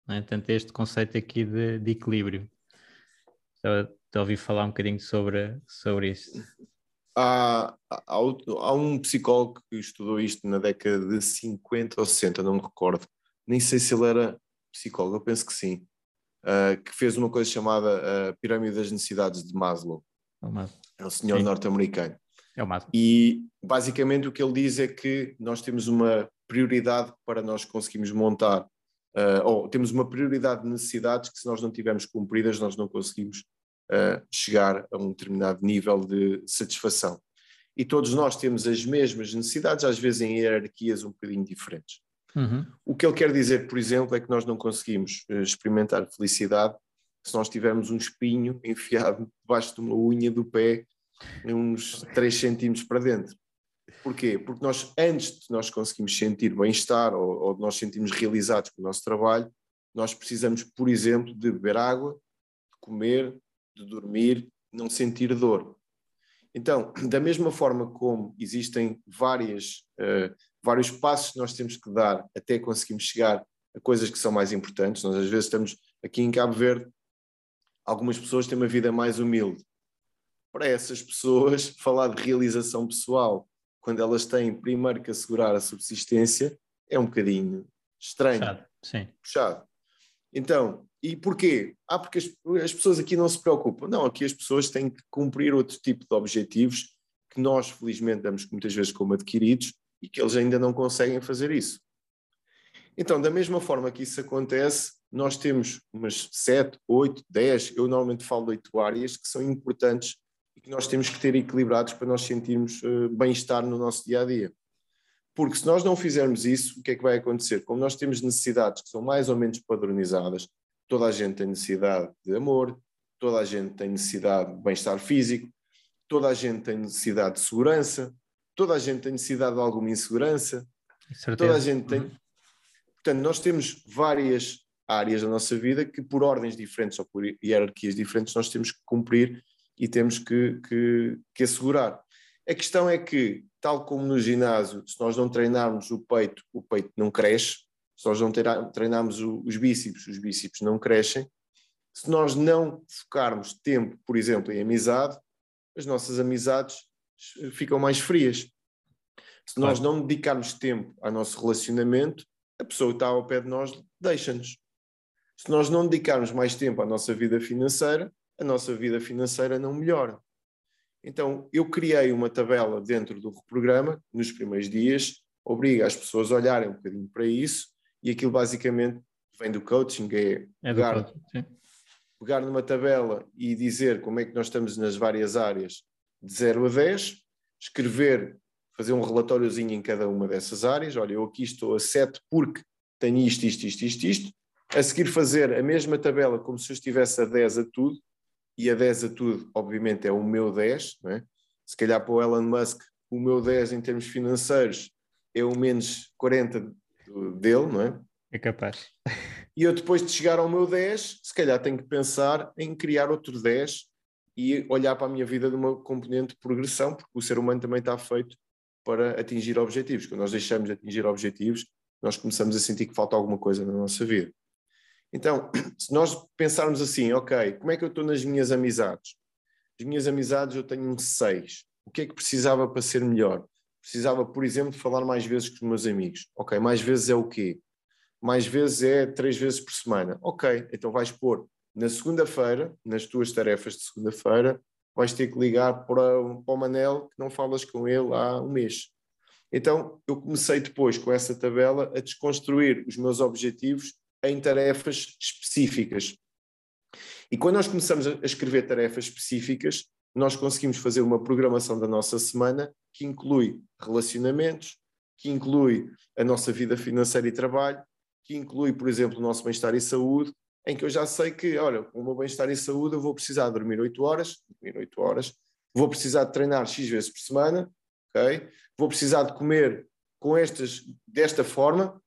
Né? Portanto, este conceito aqui de, de equilíbrio. Estou a ouvir falar um bocadinho sobre, sobre isso. há, há, há, um psicólogo que estudou isto na década de 50 ou 60, não me recordo. Nem sei se ele era psicólogo, eu penso que sim. Uh, que fez uma coisa chamada uh, Pirâmide das Necessidades de Maslow. É, Maslow. é um senhor norte-americano. É o Maslow. E basicamente o que ele diz é que nós temos uma prioridade para nós conseguirmos montar, uh, ou temos uma prioridade de necessidades que se nós não tivermos cumpridas, nós não conseguimos uh, chegar a um determinado nível de satisfação. E todos nós temos as mesmas necessidades, às vezes em hierarquias um bocadinho diferentes. Uhum. O que ele quer dizer, por exemplo, é que nós não conseguimos uh, experimentar felicidade se nós tivermos um espinho [LAUGHS] enfiado debaixo de uma unha do pé uns 3 centímetros para dentro. Porquê? Porque nós, antes de nós conseguirmos sentir bem-estar ou, ou de nós sentirmos realizados com o nosso trabalho, nós precisamos, por exemplo, de beber água, de comer, de dormir, não sentir dor. Então, [CLEARS THROAT] da mesma forma como existem várias, uh, vários passos que nós temos que dar até conseguirmos chegar a coisas que são mais importantes, nós às vezes estamos aqui em Cabo Verde, algumas pessoas têm uma vida mais humilde. Para essas pessoas, [LAUGHS] falar de realização pessoal quando elas têm primeiro que assegurar a subsistência, é um bocadinho estranho. Puxado, sim. Puxado. Então, e porquê? Ah, porque as, as, pessoas aqui não se preocupam. Não, aqui as pessoas têm que cumprir outro tipo de objetivos que nós, felizmente, damos muitas vezes como adquiridos e que eles ainda não conseguem fazer isso. Então, da mesma forma que isso acontece, nós temos umas 7, 8, 10, eu normalmente falo de 8 áreas que são importantes e que nós temos que ter equilibrados para nós sentirmos uh, bem-estar no nosso dia a dia. Porque se nós não fizermos isso, o que é que vai acontecer? Como nós temos necessidades que são mais ou menos padronizadas, toda a gente tem necessidade de amor, toda a gente tem necessidade de bem-estar físico, toda a gente tem necessidade de segurança, toda a gente tem necessidade de alguma insegurança, toda a gente tem. Uhum. Portanto, nós temos várias áreas da nossa vida que, por ordens diferentes ou por hierarquias diferentes, nós temos que cumprir e temos que, que, que assegurar. A questão é que, tal como no ginásio, se nós não treinarmos o peito, o peito não cresce, se nós não treinarmos os bíceps, os bíceps não crescem. Se nós não focarmos tempo, por exemplo, em amizade, as nossas amizades ficam mais frias. Se nós não dedicarmos tempo ao nosso relacionamento, a pessoa que está ao pé de nós deixa-nos. Se nós não dedicarmos mais tempo à nossa vida financeira, a nossa vida financeira não melhora. Então, eu criei uma tabela dentro do programa, nos primeiros dias, obriga as pessoas a olharem um bocadinho para isso, e aquilo basicamente vem do coaching, é, é pegar, coaching, pegar numa tabela e dizer como é que nós estamos nas várias áreas de 0 a 10, escrever, fazer um relatóriozinho em cada uma dessas áreas, olha, eu aqui estou a 7 porque tenho isto, isto, isto, isto, isto, a seguir fazer a mesma tabela como se eu estivesse a 10 a tudo, e a 10 a tudo, obviamente, é o meu 10, não é? se calhar para o Elon Musk, o meu 10 em termos financeiros é o menos 40 dele, não é? É capaz. E eu depois de chegar ao meu 10, se calhar tenho que pensar em criar outro 10 e olhar para a minha vida de uma componente de progressão, porque o ser humano também está feito para atingir objetivos. Quando nós deixamos de atingir objetivos, nós começamos a sentir que falta alguma coisa na nossa vida. Então, [CLEARS THROAT] se nós pensarmos assim, ok, como é que eu estou nas minhas amizades? As minhas amizades eu tenho um 6. O que é que precisava para ser melhor? Precisava, por exemplo, falar mais vezes com os meus amigos. Ok, mais vezes é o quê? Mais vezes é três vezes por semana. Ok, então vais pôr na segunda-feira, nas tuas tarefas de segunda-feira, vais ter que ligar para, para o Manel que não falas com ele há um mês. Então, eu comecei depois com essa tabela a desconstruir os meus objetivos em tarefas específicas. E quando nós começamos a escrever tarefas específicas, nós conseguimos fazer uma programação da nossa semana que inclui relacionamentos, que inclui a nossa vida financeira e trabalho, que inclui, por exemplo, o nosso bem-estar e saúde, em que eu já sei que, olha, com o meu bem-estar e saúde eu vou precisar dormir 8 horas, dormir 8 horas, vou precisar de treinar X vezes por semana, ok? Vou precisar de comer com estas, desta forma,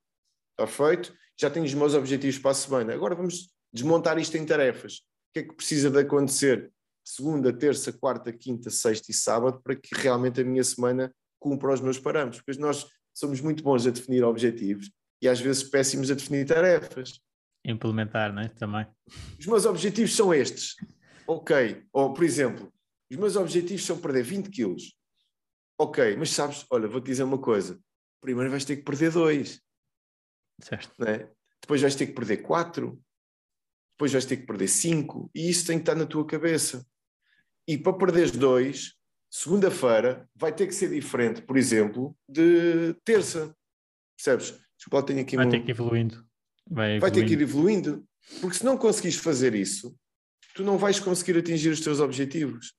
está feito, já tenho os meus objetivos para a semana. Agora vamos desmontar isto em tarefas. O que é que precisa de acontecer segunda, terça, quarta, quinta, sexta e sábado para que realmente a minha semana cumpra os meus parâmetros? Porque nós somos muito bons a definir objetivos e às vezes péssimos a definir tarefas. Implementar, não é? Também. Os meus objetivos são estes. Ok. Ou, por exemplo, os meus objetivos são perder 20 quilos. ok, mas sabes, olha, vou-te dizer uma coisa. Primeiro vais ter que perder dois. Certo. Né? Depois vais ter que perder quatro. Depois vais ter que perder cinco. E isso tem que estar na tua cabeça. E para perderes dois, segunda-feira vai ter que ser diferente, por exemplo, de terça. Percebes? Desculpa, tenho aqui vai ter que ir evoluindo. Vai, evoluindo. vai ter que ir evoluindo. Porque se não conseguires fazer isso, tu não vais conseguir atingir os teus objetivos.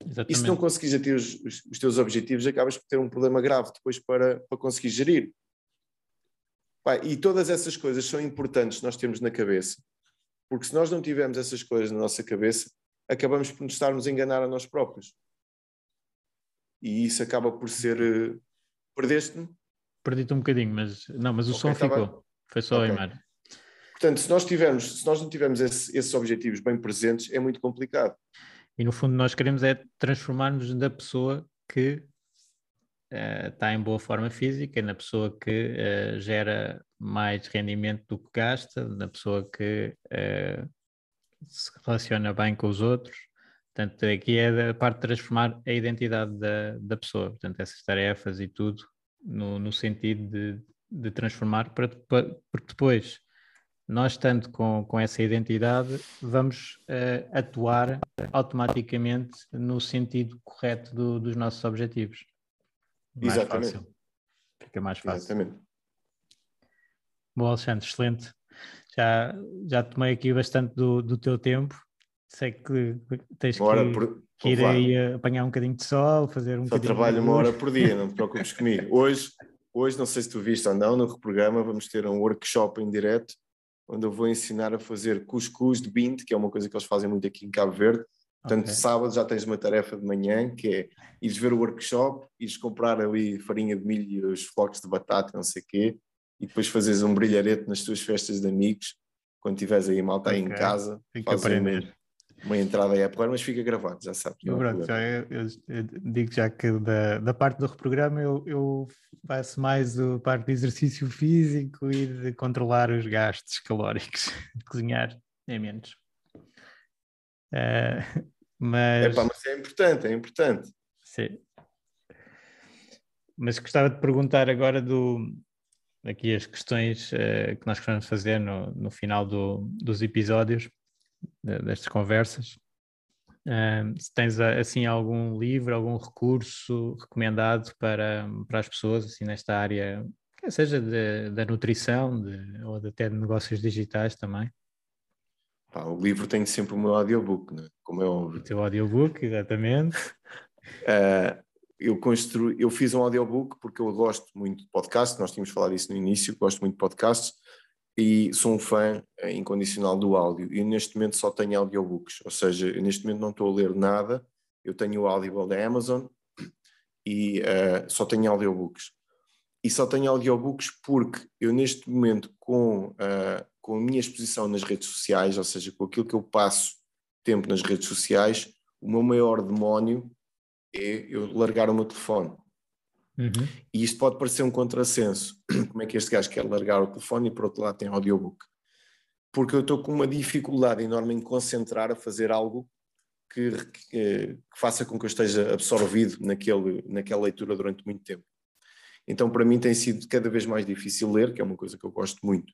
Exatamente. E se não conseguires atingir os, os, os, teus objetivos, acabas por ter um problema grave depois para, para conseguir gerir. e todas essas coisas são importantes nós termos na cabeça, porque se nós não tivermos essas coisas na nossa cabeça, acabamos por nos estarmos a enganar a nós próprios. E isso acaba por ser. Uh, Perdeste-me? Perdi-te um bocadinho, mas não, mas o okay, som ficou. Foi só okay. a imagem. Portanto, se nós tivermos, se nós não tivermos esse, esses objetivos bem presentes, é muito complicado. E no fundo nós queremos é transformar-nos na pessoa que uh, está em boa forma física, na pessoa que uh, gera mais rendimento do que gasta, na pessoa que uh, se relaciona bem com os outros. Portanto, aqui é a parte de transformar a identidade da, da pessoa. Portanto, essas tarefas e tudo no, no sentido de, de transformar para, para, porque depois nós, estando com, com essa identidade, vamos uh, atuar automaticamente no sentido correto do, dos nossos objetivos. Mais Exatamente. Fácil. Fica mais fácil. Exatamente. Bom, Alexandre, excelente. Já, já tomei aqui bastante do, do teu tempo. Sei que tens Bora que, por... que ir aí apanhar um bocadinho de sol, fazer um Só trabalho uma hora por dia, não te [LAUGHS] preocupes comigo. Hoje, hoje, não sei se tu viste ou não, no programa vamos ter um workshop em direto onde eu vou ensinar a fazer cuscuz de bint, que é uma coisa que eles fazem muito aqui em Cabo Verde. Portanto, okay. sábado já tens uma tarefa de manhã, que é ires ver o workshop, ires comprar ali farinha de milho e os flocos de batata, não sei o quê, e depois fazes um brilharete nas tuas festas de amigos, quando estiveres aí malta okay. aí em casa. Fica aprender uma entrada aí a mas fica gravado, já sabes. Eu, pronto, já, eu, eu, eu, digo já que da, da parte do reprograma eu, eu faço mais a parte de exercício físico e de controlar os gastos calóricos. [LAUGHS] Cozinhar é menos. Uh, mas... Epá, mas é importante, é importante. Sim. Mas gostava de perguntar agora do, aqui as questões uh, que nós queremos fazer no, no final do, dos episódios destas conversas. se tens assim algum livro, algum recurso recomendado para, para as pessoas assim nesta área, seja de, da nutrição de, ou de, até de negócios digitais também? Pá, o livro tem sempre o meu audiobook, né? como é óbvio. O teu audiobook, exatamente. uh, [LAUGHS] eu, constru... eu fiz um audiobook porque eu gosto muito de podcast, nós tínhamos falado isso no início, gosto muito de podcasts, e sou um fã eh, incondicional do áudio e neste momento só tenho audiobooks, ou seja, neste momento não estou a ler nada, eu tenho o Audible da Amazon e uh, só tenho audiobooks. E só tenho audiobooks porque eu neste momento com, uh, com a minha exposição nas redes sociais, ou seja, com aquilo que eu passo tempo nas redes sociais, o meu maior demónio é eu largar o meu telefone. Uhum. E isto pode parecer um contrassenso. [CLEARS THROAT] Como é que este gajo quer largar o telefone e por outro lado tem audiobook? Porque eu estou com uma dificuldade enorme em concentrar a fazer algo que, que, que, faça com que eu esteja absorvido naquele, naquela leitura durante muito tempo. Então, para mim, tem sido cada vez mais difícil ler, que é uma coisa que eu gosto muito.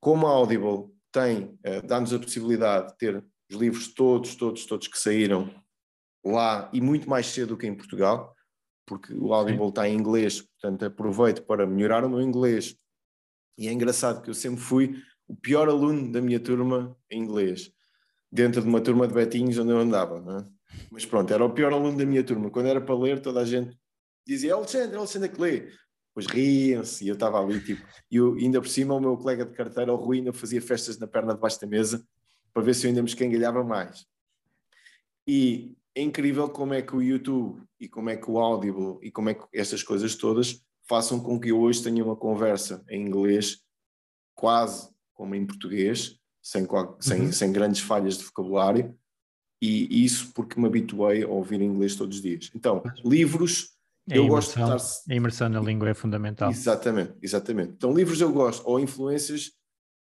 Como a Audible tem, uh, dá-nos a possibilidade de ter os livros todos, todos, todos que saíram lá e muito mais cedo do que em Portugal, porque o Audible está em inglês, portanto aproveito para melhorar o meu inglês. E é engraçado que eu sempre fui o pior aluno da minha turma em inglês, dentro de uma turma de betinhos onde eu andava, é? Mas pronto, era o pior aluno da minha turma. Quando era para ler, toda a gente dizia Alexandre, Alexandre que lê. Depois riam-se e eu estava ali, tipo, e eu, ainda por cima o meu colega de carteira, o Rui, ainda fazia festas na perna debaixo da mesa para ver se eu ainda me escangalhava mais. E é incrível como é que o YouTube e como é que o Audible e como é que estas coisas todas façam com que eu hoje tenha uma conversa em inglês quase como em português, sem, sem, uhum. sem grandes falhas de vocabulário, e isso porque me habituei a ouvir inglês todos os dias. Então, livros, a eu imersão, gosto de estar... A imersão na língua é fundamental. Exatamente, exatamente. Então, livros eu gosto, ou influências,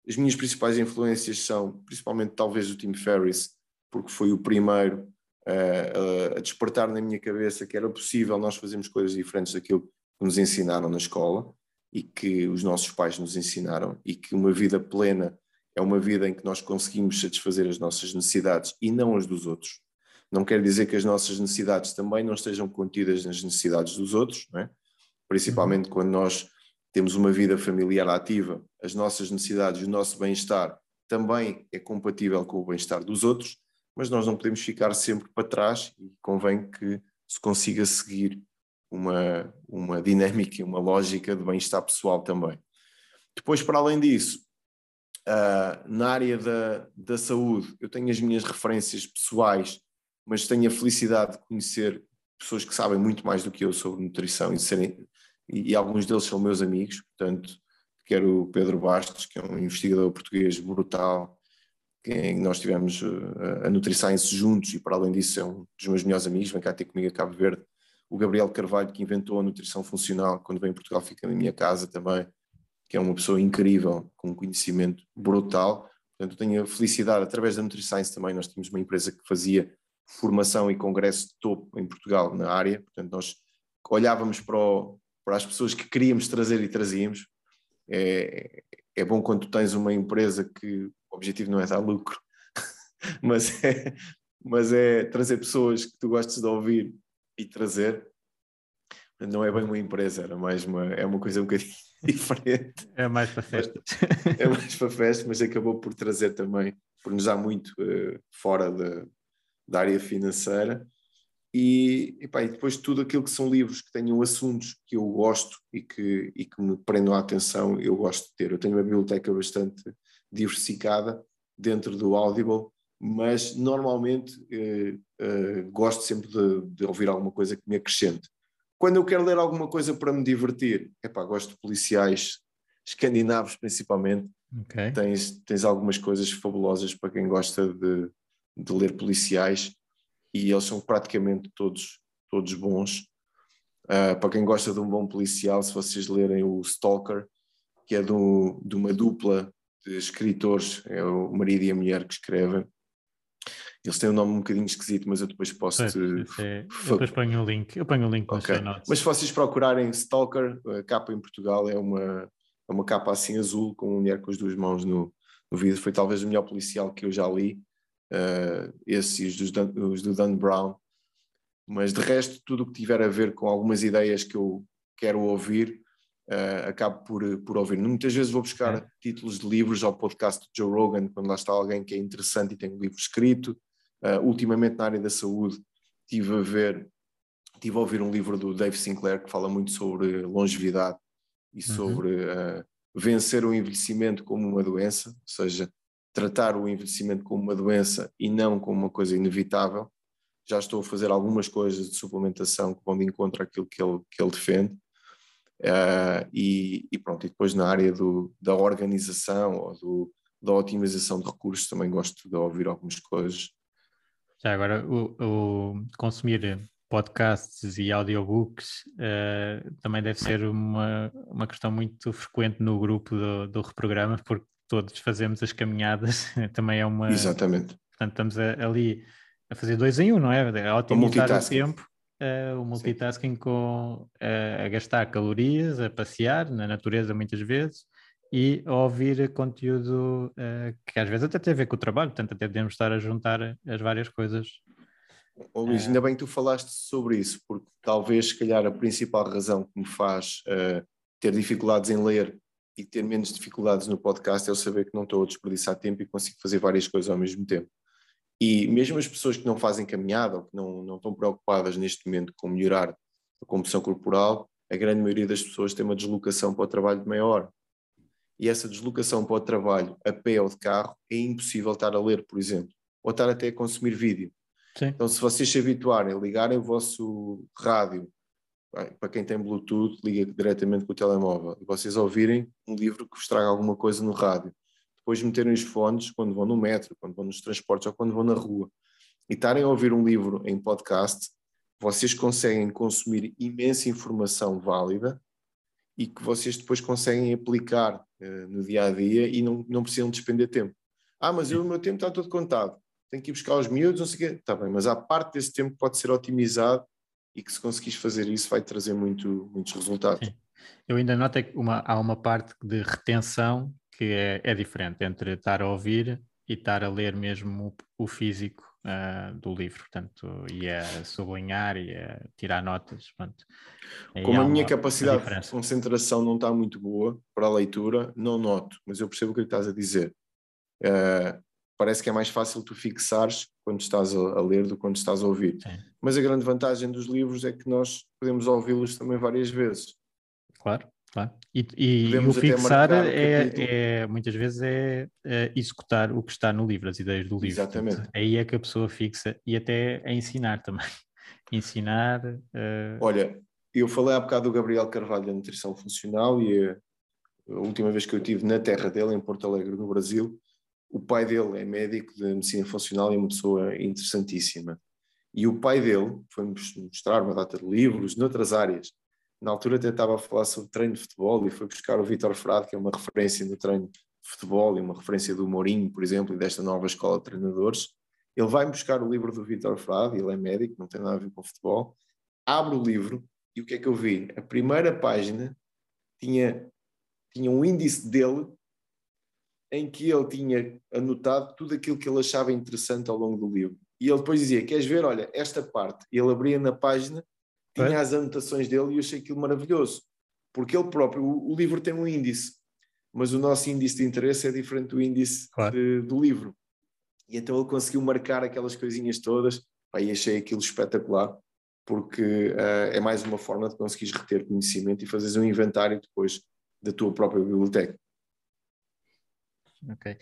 as minhas principais influências são, principalmente talvez o Tim Ferriss, porque foi o primeiro a, a despertar na minha cabeça que era possível nós fazermos coisas diferentes daquilo que nos ensinaram na escola e que os nossos pais nos ensinaram e que uma vida plena é uma vida em que nós conseguimos satisfazer as nossas necessidades e não as dos outros. Não quer dizer que as nossas necessidades também não estejam contidas nas necessidades dos outros, é? principalmente uhum. quando nós temos uma vida familiar ativa, as nossas necessidades o nosso bem-estar também é compatível com o bem-estar dos outros, mas nós não podemos ficar sempre para trás e convém que se consiga seguir uma, uma dinâmica e uma lógica de bem-estar pessoal também. Depois, para além disso, uh, na área da, da saúde, eu tenho as minhas referências pessoais, mas tenho a felicidade de conhecer pessoas que sabem muito mais do que eu sobre nutrição e, serem, e, e alguns deles são meus amigos, portanto, quero o Pedro Bastos, que é um investigador português brutal, que nós tivemos uh, a NutriScience juntos e para além disso é um dos meus melhores amigos, vem cá ter comigo a Cabo Verde, o Gabriel Carvalho, que inventou a nutrição funcional, quando vem em Portugal fica na minha casa também, que é uma pessoa incrível, com um conhecimento brutal. Portanto, tenho a felicidade, através da NutriScience também, nós tínhamos uma empresa que fazia formação e congresso de topo em Portugal, na área. Portanto, nós olhávamos para, o, para as pessoas que queríamos trazer e trazíamos. É, é bom quando tens uma empresa que objetivo não é dar lucro, [LAUGHS] mas é, mas é trazer pessoas que tu gostes de ouvir e trazer. Não é bem uma empresa, era mais uma, é uma coisa um bocadinho [LAUGHS] diferente. É mais para festas. É mais para festas, mas acabou por trazer também, por nos dar muito uh, fora da, da área financeira. E, epá, e depois tudo aquilo que são livros que tenham assuntos que eu gosto e que, e que me prendam a atenção, eu gosto de ter. Eu tenho uma biblioteca bastante diversificada dentro do Audible mas normalmente eh, eh, gosto sempre de, de, ouvir alguma coisa que me acrescente. Quando eu quero ler alguma coisa para me divertir, epá, gosto de policiais escandinavos principalmente. Okay. Tens, tens algumas coisas fabulosas para quem gosta de, de ler policiais e eles são praticamente todos, todos bons. Uh, para quem gosta de um bom policial, se vocês lerem o Stalker, que é do, de uma dupla de escritores, é o marido e a mulher que escrevem, eles têm um nome um bocadinho esquisito, mas eu depois posso. Pois, te... é... Eu depois ponho o link. Eu ponho o link okay. Mas se vocês procurarem Stalker, a capa em Portugal é uma, é uma capa assim azul, com uma mulher com as duas mãos no, no vidro. Foi talvez o melhor policial que eu já li. Uh, esse e os, dos, os do Dan Brown. Mas de resto, tudo o que tiver a ver com algumas ideias que eu quero ouvir, uh, acabo por, por ouvir. Muitas vezes vou buscar é. títulos de livros ao podcast de Joe Rogan, quando lá está alguém que é interessante e tem um livro escrito. Uh, ultimamente na área da saúde tive a ver, tive a ouvir um livro do Dave Sinclair que fala muito sobre longevidade e uhum. sobre uh, vencer o envelhecimento como uma doença, ou seja, tratar o envelhecimento como uma doença e não como uma coisa inevitável. Já estou a fazer algumas coisas de suplementação que vão de encontro àquilo que ele, que ele defende. Uh, e, e, pronto, e depois na área do, da organização ou do, da otimização de recursos também gosto de ouvir algumas coisas já agora, o, o consumir podcasts e audiobooks uh, também deve ser uma, uma questão muito frequente no grupo do, do Reprograma, porque todos fazemos as caminhadas, [LAUGHS] também é uma... Exatamente. Portanto, estamos a, ali a fazer dois em um, não é? A otimizar o, o tempo, uh, o multitasking Sim. com uh, a gastar calorias, a passear na natureza muitas vezes, e ouvir conteúdo uh, que às vezes até tem a ver com o trabalho, portanto até podemos estar a juntar as várias coisas. Oh, Luís, ainda bem que tu falaste sobre isso, porque talvez, se calhar, a principal razão que me faz ter dificuldades em ler e ter menos dificuldades no podcast é eu saber que não estou a desperdiçar tempo e consigo fazer várias coisas ao mesmo tempo. E mesmo as pessoas que não fazem caminhada ou que não, não estão preocupadas neste momento com melhorar a composição corporal, a grande maioria das pessoas tem uma deslocação para o trabalho de meia hora e essa deslocação para o trabalho a pé ou de carro é impossível estar a ler, por exemplo, ou estar até a consumir vídeo. Sim. Então, se vocês se habituarem a ligarem o vosso rádio, para quem tem Bluetooth, liga diretamente com o telemóvel, e vocês ouvirem um livro que vos traga alguma coisa no rádio, depois meterem os fones quando vão no metro, quando vão nos transportes ou quando vão na rua, e estarem a ouvir um livro em podcast, vocês conseguem consumir imensa informação válida e que vocês depois conseguem aplicar uh, no dia a dia e não, não precisam despender tempo. Ah, mas eu, o meu tempo está todo contado. tenho que ir buscar os miúdos, não sei o quê. Está bem, mas a parte desse tempo pode ser otimizado e que se conseguires fazer isso vai trazer muito, muitos resultados. Sim. Eu ainda noto que uma, há uma parte de retenção que é, é diferente entre estar a ouvir e estar a ler mesmo o, o físico uh, do livro, portanto, e a sublinhar e a tirar notas. Portanto, Como a minha capacidade de concentração não está muito boa para a leitura, não noto, mas eu percebo o que estás a dizer. Uh, parece que é mais fácil tu fixares quando estás a, a ler do que quando estás a ouvir. Sim. Mas a grande vantagem dos livros é que nós podemos ouvi-los também várias vezes. Claro. Claro. E, e, e o fixar é, é, muitas vezes é, é, executar o que está no livro, as ideias do livro. Exatamente. Portanto, aí é que a pessoa fixa e até a ensinar também. [LAUGHS] ensinar. Uh... Olha, eu falei há bocado do Gabriel Carvalho da Nutrição Funcional e a, a última vez que eu estive na terra dele, em Porto Alegre, no Brasil, o pai dele é médico de medicina funcional e é uma pessoa interessantíssima. E o pai dele foi-me mostrar uma data de livros noutras áreas na altura até estava a falar sobre treino de futebol e foi buscar o Vitor Frade, que é uma referência no treino de futebol e uma referência do Mourinho, por exemplo, e desta nova escola de treinadores. Ele vai buscar o livro do Vitor Frade, ele é médico, não tem nada a ver com futebol, abre o livro e o que é que eu vi? A primeira página tinha, tinha um índice dele em que ele tinha anotado tudo aquilo que ele achava interessante ao longo do livro. E ele depois dizia: Queres ver? Olha, esta parte. E ele abria na página tinha é? as anotações dele e eu achei aquilo maravilhoso, porque ele próprio, o, o, livro tem um índice, mas o nosso índice de interesse é diferente do índice claro. de, do livro. E então ele conseguiu marcar aquelas coisinhas todas, e achei aquilo espetacular, porque uh, é mais uma forma de conseguires reter conhecimento e fazeres um inventário depois da tua própria biblioteca. Ok.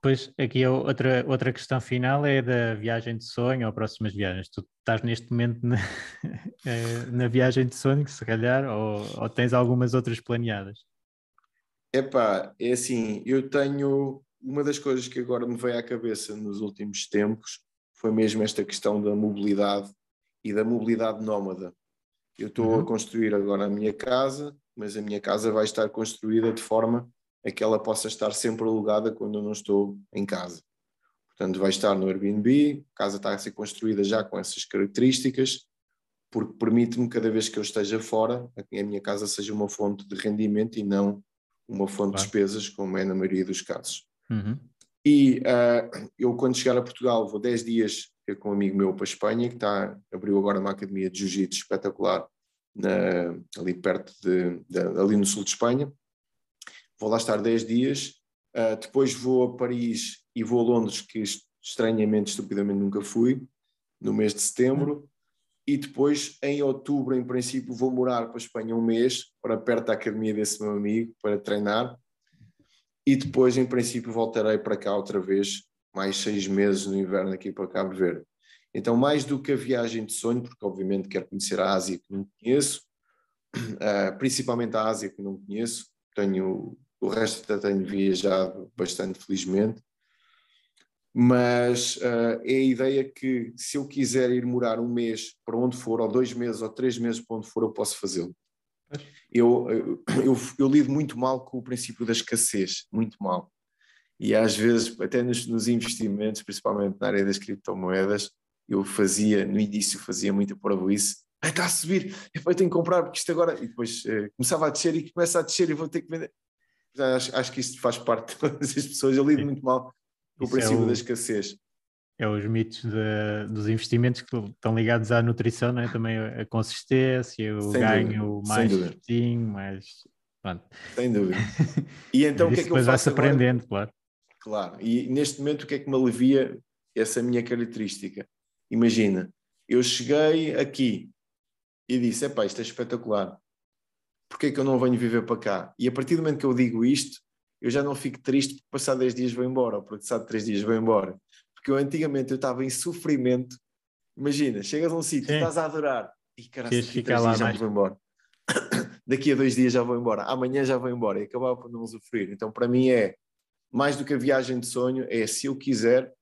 Depois, aqui outra, outra questão final é da viagem de sonho ou próximas viagens. Tu estás neste momento na, [LAUGHS] eh, na viagem de sonho, se calhar, ou, ou tens algumas outras planeadas? Epá, é assim, eu tenho uma das coisas que agora me veio à cabeça nos últimos tempos foi mesmo esta questão da mobilidade e da mobilidade nómada. Eu estou uhum. a construir agora a minha casa, mas a minha casa vai estar construída de forma é que ela possa estar sempre alugada quando eu não estou em casa. Portanto, vai estar no Airbnb, a casa está a ser construída já com essas características, porque permite-me, cada vez que eu esteja fora, que a minha casa seja uma fonte de rendimento e não uma fonte claro. de despesas, como é na maioria dos casos. Uhum. E uh, eu, quando chegar a Portugal, vou 10 dias ter com um amigo meu para a Espanha, que está, abriu agora uma academia de jiu-jitsu espetacular na, ali perto de, de, ali no sul de Espanha vou lá estar 10 dias, uh, depois vou a Paris e vou a Londres, que estranhamente, estupidamente nunca fui, no mês de setembro, e depois em outubro, em princípio, vou morar para a Espanha um mês, para perto da academia desse meu amigo, para treinar, e depois, em princípio, voltarei para cá outra vez, mais seis meses no inverno aqui para Cabo Verde. Então, mais do que a viagem de sonho, porque obviamente quero conhecer a Ásia que não conheço, uh, [CLEARS THROAT] principalmente a Ásia que não conheço, tenho o resto até tenho viajado bastante felizmente, mas uh, é a ideia que se eu quiser ir morar um mês para onde for, ou dois meses, ou três meses para onde for, eu posso fazê-lo. Eu, eu, eu, eu, lido muito mal com o princípio da escassez, muito mal. E às vezes, até nos, nos investimentos, principalmente na área das criptomoedas, eu fazia, no início fazia muita isso está a subir, eu tenho que comprar porque isto agora. E depois uh, começava a descer e começa a descer e vou ter que vender. Acho, acho que isto faz parte de todas as pessoas. Eu lido Sim. muito mal com o princípio é o, da escassez. É os mitos de, dos investimentos que estão ligados à nutrição, é? também a consistência, o Sem ganho dúvida. mais certinho, mais. Pronto. Sem dúvida. [LAUGHS] E então o que é que eu faço? vai-se aprendendo, claro. Claro. E neste momento o que é que me alivia essa minha característica? Imagina, eu cheguei aqui e disse: epá, isto é espetacular porque é que eu não venho viver para cá? E a partir do momento que eu digo isto, eu já não fico triste porque passar 10 dias vou embora, ou porque passar 3 dias vou embora. Porque eu antigamente eu estava em sofrimento. Imagina, chegas a um sítio, estás a adorar, e caralho, daqui a 3 dias já vou embora. [COUGHS] daqui a dois dias já vou embora, amanhã já vou embora, e acabava por não sofrer. Então, para mim, é mais do que a viagem de sonho, é se eu quiser,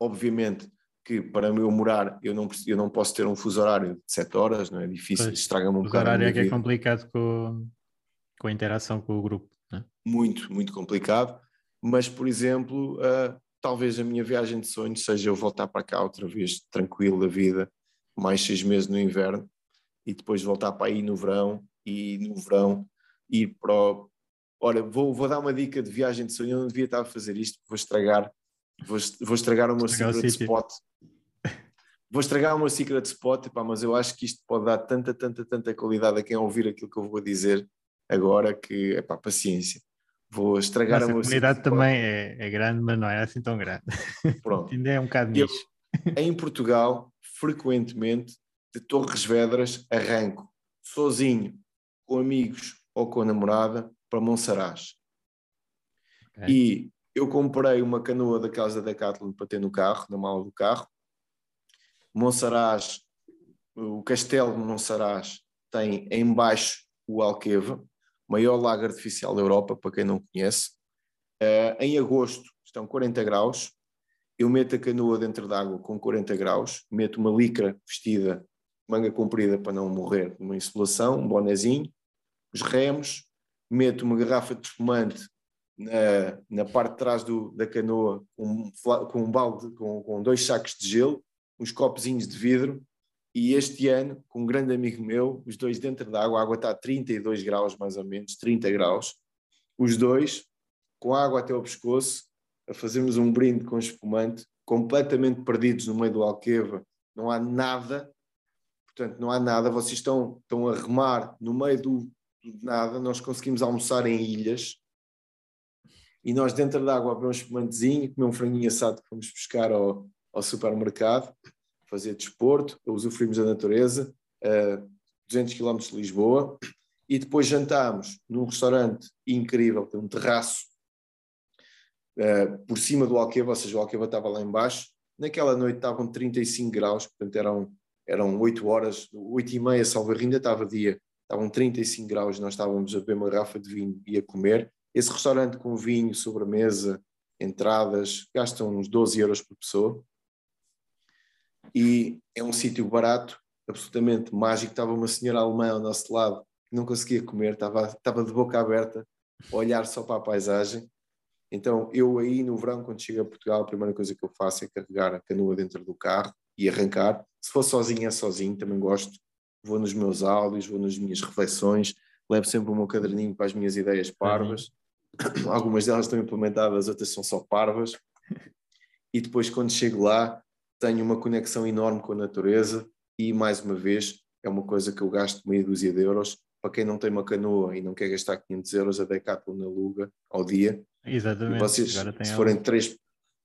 obviamente, que para eu morar eu não, eu não posso ter um fuso horário de 7 horas, não é difícil, estraga-me um bocado. O horário é que é complicado com, com a interação com o grupo. É? Muito, muito complicado. Mas, por exemplo, uh, talvez a minha viagem de sonho seja eu voltar para cá outra vez, tranquilo da vida, mais seis meses no inverno, e depois voltar para aí no verão, e no verão ir para o... Olha, vou, vou dar uma dica de viagem de sonho, eu não devia estar a fazer isto, vou estragar, vou, vou estragar o meu estragar secret o spot. Vou estragar o meu secret spot, pá, mas eu acho que isto pode dar tanta, tanta, tanta qualidade a quem ouvir aquilo que eu vou dizer agora que, é pá, paciência. Vou estragar Nossa, a minha comunidade também é, é, grande, mas não é assim tão grande. [LAUGHS] Pronto. Ainda é um bocado nicho. em Portugal, frequentemente, de Torres Vedras, arranco sozinho, com amigos ou com a namorada, para Monsaraz. Okay. E eu comprei uma canoa da casa da Decathlon para ter no carro, na mala do carro. Monsaraz, o castelo de Monsaraz tem embaixo o Alqueva, maior lago artificial da Europa, para quem não conhece. Uh, em agosto estão 40 graus. Eu meto a canoa dentro d'água com 40 graus, meto uma licra vestida, manga comprida para não morrer, uma insolação, um bonezinho, os remos, meto uma garrafa de espumante na, na parte de trás do, da canoa com, com um balde, com, com dois sacos de gelo, uns copozinhos de vidro e este ano, com um grande amigo meu, os dois dentro da água, a água está a 32 graus mais ou menos, 30 graus, os dois com água até ao pescoço, a fazermos um brinde com espumante, completamente perdidos no meio do Alqueva, não há nada, portanto, não há nada, vocês estão, estão a remar no meio do, do nada, nós conseguimos almoçar em ilhas, e nós dentro da água beber um espumantezinho, comer um franguinho assado que fomos buscar ao, ao supermercado, fazer desporto, usufruímos da natureza, a 200 km de Lisboa, e depois jantámos num restaurante incrível, tem um terraço uh, por cima do Alqueva, ou seja, o Alqueva estava lá embaixo. Naquela noite estavam 35 graus, portanto eram, eram 8 horas, 8 e meia, salvo ainda estava dia, estavam 35 graus, nós estávamos a beber uma garrafa de vinho e a comer. Esse restaurante com vinho, sobremesa, entradas, gastam uns 12 euros por pessoa e é um sítio barato, absolutamente mágico. Estava uma senhora alemã ao nosso lado não conseguia comer, estava, estava de boca aberta, a olhar só para a paisagem. Então, eu aí no verão, quando chego a Portugal, a primeira coisa que eu faço é carregar a canoa dentro do carro e arrancar. Se for sozinho, é sozinho, também gosto. Vou nos meus áudios, vou nas minhas reflexões, levo sempre o meu caderninho para as minhas ideias parvas. Uhum. [COUGHS] Algumas delas estão implementadas, outras são só parvas. E depois, quando chego lá, tenho uma conexão enorme com a natureza e, mais uma vez, é uma coisa que eu gasto meia dúzia de euros. Para quem não tem uma canoa e não quer gastar 500 euros, a Decathlon aluga ao dia. Exatamente. E vocês, se forem três,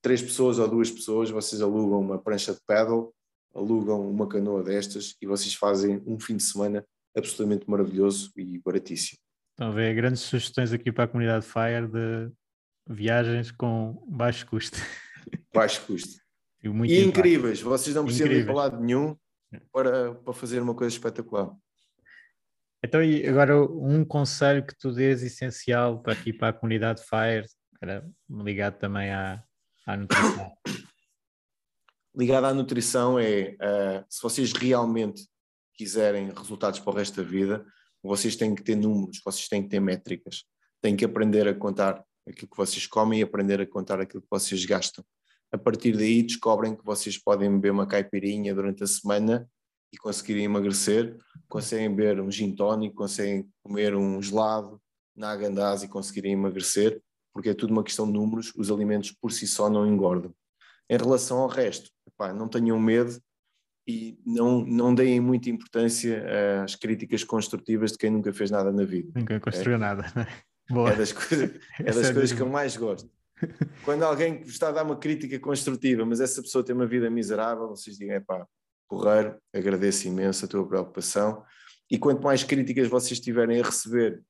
três pessoas ou duas pessoas, vocês alugam uma prancha de paddle, alugam uma canoa destas e vocês fazem um fim de semana absolutamente maravilhoso e baratíssimo. Estão a ver grandes sugestões aqui para a comunidade Fire de viagens com baixo custo. [LAUGHS] Baixo custo. E, e incríveis, vocês não precisam incríveis. ir para lado nenhum para, para fazer uma coisa espetacular. Então, e agora um conselho que tu dês essencial para aqui para a comunidade Fire, era ligado também à, à nutrição. [COUGHS] Ligado à nutrição é uh, se vocês realmente quiserem resultados para o resto da vida, vocês têm que ter números, vocês têm que ter métricas, têm que aprender a contar aquilo que vocês comem e aprender a contar aquilo que vocês gastam. A partir daí descobrem que vocês podem beber uma caipirinha durante a semana e conseguirem emagrecer, conseguem beber um gin tônico, conseguem comer um gelado na agandaz e conseguirem emagrecer, porque é tudo uma questão de números, os alimentos por si só não engordam. Em relação ao resto, epá, não tenham medo e não, não deem muita importância às críticas construtivas de quem nunca fez nada na vida. Nunca construiu é? nada. Né? [LAUGHS] Boa. É das, coisa, é [LAUGHS] das coisas que eu mais gosto. [LAUGHS] Quando alguém está a dar uma crítica construtiva, mas essa pessoa tem uma vida miserável, vocês digam, pá, porreiro, agradeço imenso a tua preocupação. E quanto mais críticas vocês tiverem a receber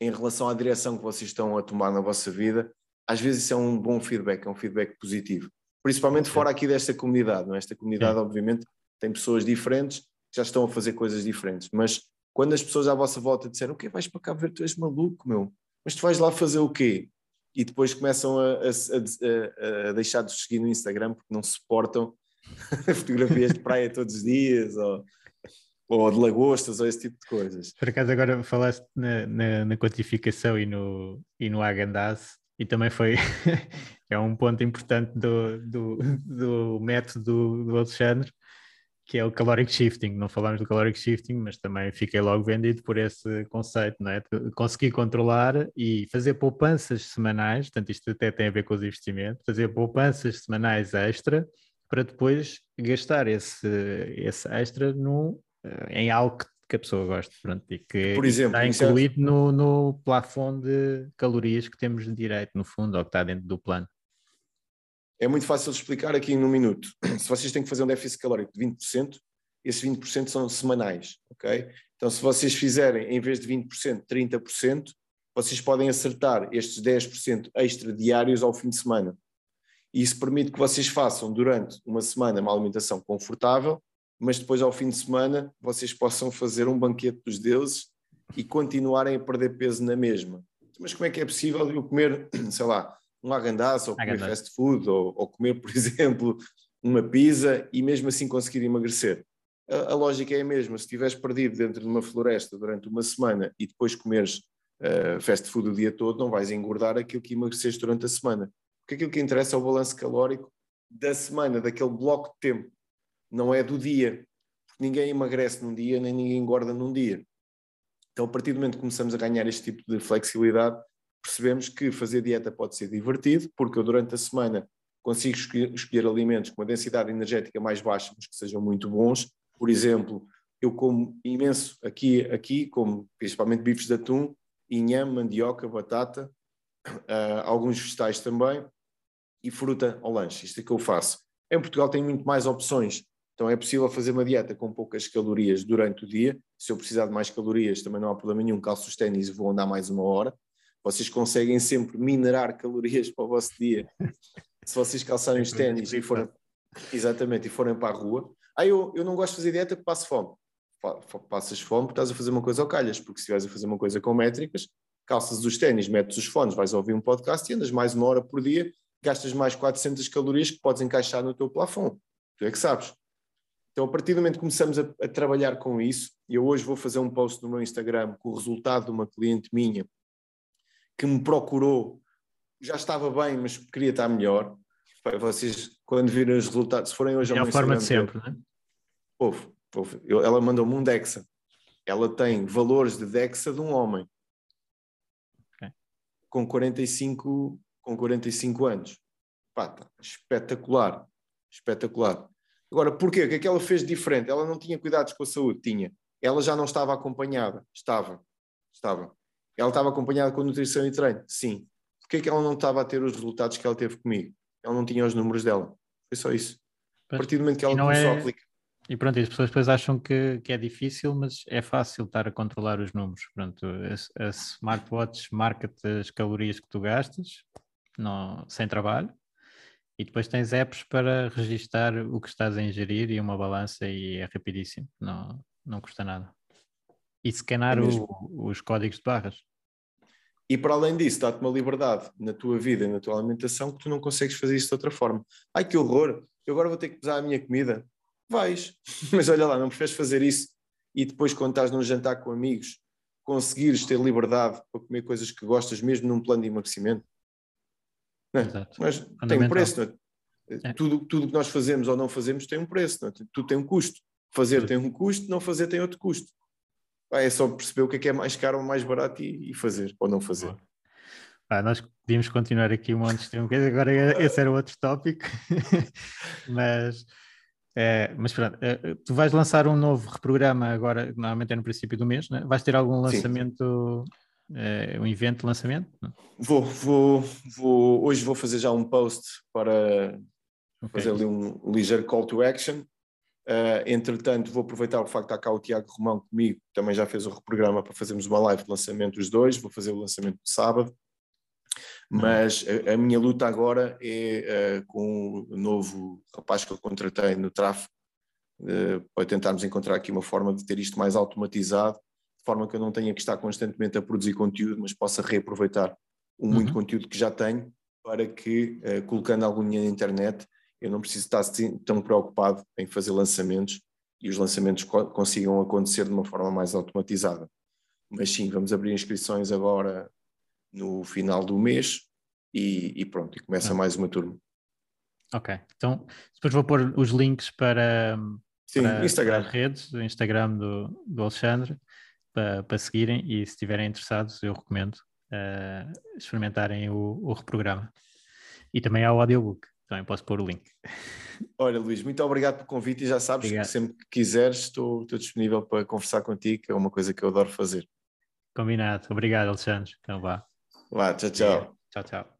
em relação à direção que vocês estão a tomar na vossa vida, às vezes isso é um bom feedback, é um feedback positivo. Principalmente fora aqui desta comunidade, não é? Esta comunidade, obviamente, tem pessoas diferentes que já estão a fazer coisas diferentes, mas quando as pessoas à vossa volta disseram o que vais para cá ver, tu és maluco, meu, mas tu vais lá fazer o quê? e depois começam a, a, a, a deixar de seguir no Instagram porque não suportam [LAUGHS] fotografias de praia todos os dias ou, ou de lagostas ou esse tipo de coisas. Por acaso agora falaste na, na, na quantificação e no, e no e também foi [LAUGHS] é um ponto importante do, do, do método do, Alexandre, que é o caloric shifting. Não falamos do caloric shifting, mas também fiquei logo vendido por esse conceito, não é? Conseguir controlar e fazer poupanças semanais, portanto, isto até tem a ver com os investimentos, fazer poupanças semanais extra para depois gastar esse, esse extra no, eh, em algo que a pessoa gosta, pronto, e que Por exemplo, está é incluído é... no, no plafond de calorias que temos de direito, no fundo, ou que está dentro do plano. É muito fácil de explicar aqui em um minuto. [CLEARS THROAT] Se vocês têm que fazer um déficit calórico de 20%, esses 20% são semanais, ok? Então, se vocês fizerem, em vez de 20%, 30%, vocês podem acertar estes 10% extra diários ao fim de semana. E isso permite que vocês façam durante uma semana uma alimentação confortável, mas depois ao fim de semana vocês possam fazer um banquete dos deuses e continuarem a perder peso na mesma. Mas como é que é possível eu comer, [CLEARS THROAT] sei lá, um agandaço, ou comer fast food, ou, ou, comer, por [LAUGHS] exemplo, uma pizza e mesmo assim conseguir emagrecer. A, a, lógica é a mesma. Se estiveres perdido dentro de uma floresta durante uma semana e depois comeres uh, fast food o dia todo, não vais engordar aquilo que emagreceste durante a semana. Porque aquilo que interessa é o balanço calórico da semana, daquele bloco de tempo, não é do dia. Porque ninguém emagrece num dia, nem ninguém engorda num dia. Então, a partir do momento que começamos a ganhar este tipo de flexibilidade, percebemos que fazer dieta pode ser divertido, porque eu durante a semana consigo escolher, alimentos com uma densidade energética mais baixa, mas que sejam muito bons. Por exemplo, eu como imenso aqui, aqui como principalmente bifes de atum, inhame, mandioca, batata, uh, alguns vegetais também, e fruta ao lanche. Isto é que eu faço. Em Portugal tem muito mais opções, então é possível fazer uma dieta com poucas calorias durante o dia. Se eu precisar de mais calorias, também não há problema nenhum, calço os ténis e vou andar mais uma hora vocês conseguem sempre minerar calorias para o vosso dia. Se vocês calçarem os ténis e forem, exatamente, e forem para a rua. Ah, eu, eu não gosto de fazer dieta porque passo fome. Passas fome porque estás a fazer uma coisa ao calhas, porque se estiveres a fazer uma coisa com métricas, calças os ténis, metes os fones, vais ouvir um podcast e andas mais uma hora por dia, gastas mais 400 calorias que podes encaixar no teu plafond. Tu é que sabes. Então, a partir do momento que começamos a, a trabalhar com isso, e eu hoje vou fazer um post no meu Instagram com o resultado de uma cliente minha que me procurou, já estava bem, mas queria estar melhor. Vocês, quando virem os resultados, se forem hoje ao é a forma de sempre, não é? Ouve, ouve. ela mandou-me um DEXA. Ela tem valores de DEXA de um homem. Okay. Com 45, com 45 anos. Pá, tá, espetacular. Espetacular. Agora, porquê? O que é que ela fez diferente? Ela não tinha cuidados com a saúde? Tinha. Ela já não estava acompanhada? Estava. Estava. Ela estava acompanhada com nutrição e treino? Sim. Porquê é que ela não estava a ter os resultados que ela teve comigo? Ela não tinha os números dela. Foi só isso. A partir do momento que ela começou é... a aplicar. E pronto, as pessoas depois acham que, que é difícil, mas é fácil estar a controlar os números. Pronto, a, a smartwatch marca-te as calorias que tu gastas não, sem trabalho e depois tens apps para registar o que estás a ingerir e uma balança e é rapidíssimo, não, não custa nada. E scanar é o, os códigos de barras. E para além disso, dá-te uma liberdade na tua vida e na tua alimentação que tu não consegues fazer isso de outra forma. Ai que horror, eu agora vou ter que pesar a minha comida. Vais, [LAUGHS] mas olha lá, não preferes fazer isso e depois, quando estás num jantar com amigos, conseguires ter liberdade para comer coisas que gostas, mesmo num plano de emagrecimento. Não é? Exato. Mas tem um preço, não é? É. Tudo, tudo que nós fazemos ou não fazemos tem um preço, não é? tudo tem um custo. Fazer tem um custo, não fazer tem outro custo é só perceber o que é que é mais caro ou mais barato e, e fazer ou não fazer. Ah, nós podíamos continuar aqui um monte de tempo, agora esse era outro tópico, [LAUGHS] mas, é, mas pronto, é, tu vais lançar um novo reprograma agora, normalmente é no princípio do mês, né? vais ter algum lançamento, é, um evento de lançamento? Vou, vou, vou, hoje vou fazer já um post para okay. fazer ali um ligeiro call to action Uh, entretanto, vou aproveitar o facto de estar cá o Tiago Romão comigo, que também já fez o reprograma para fazermos uma live de lançamento os dois, vou fazer o lançamento no sábado. Mas a, a minha luta agora é uh, com o novo rapaz que eu contratei no tráfego, uh, para tentarmos encontrar aqui uma forma de ter isto mais automatizado, de forma que eu não tenha que estar constantemente a produzir conteúdo, mas possa reaproveitar o muito uhum. conteúdo que já tenho, para que, colocando algum dinheiro na internet, eu não preciso estar assim tão preocupado em fazer lançamentos e os lançamentos consigam acontecer de uma forma mais automatizada. Mas sim, vamos abrir inscrições agora no final do mês e, e pronto, e começa mais uma turma. Ok, então depois vou pôr os links para, Sim, para, Instagram. para as redes, o Instagram do, do Alexandre, para, para seguirem e se estiverem interessados, eu recomendo uh, experimentarem o, o reprograma. E também há o audiobook, também posso pôr o link. Olha, Luís, muito obrigado pelo convite e já sabes obrigado. que sempre que quiseres estou, estou disponível para conversar contigo, que é uma coisa que eu adoro fazer. Combinado. Obrigado, Alexandre. Então vá. Vá, tchau, tchau. Tchau, tchau.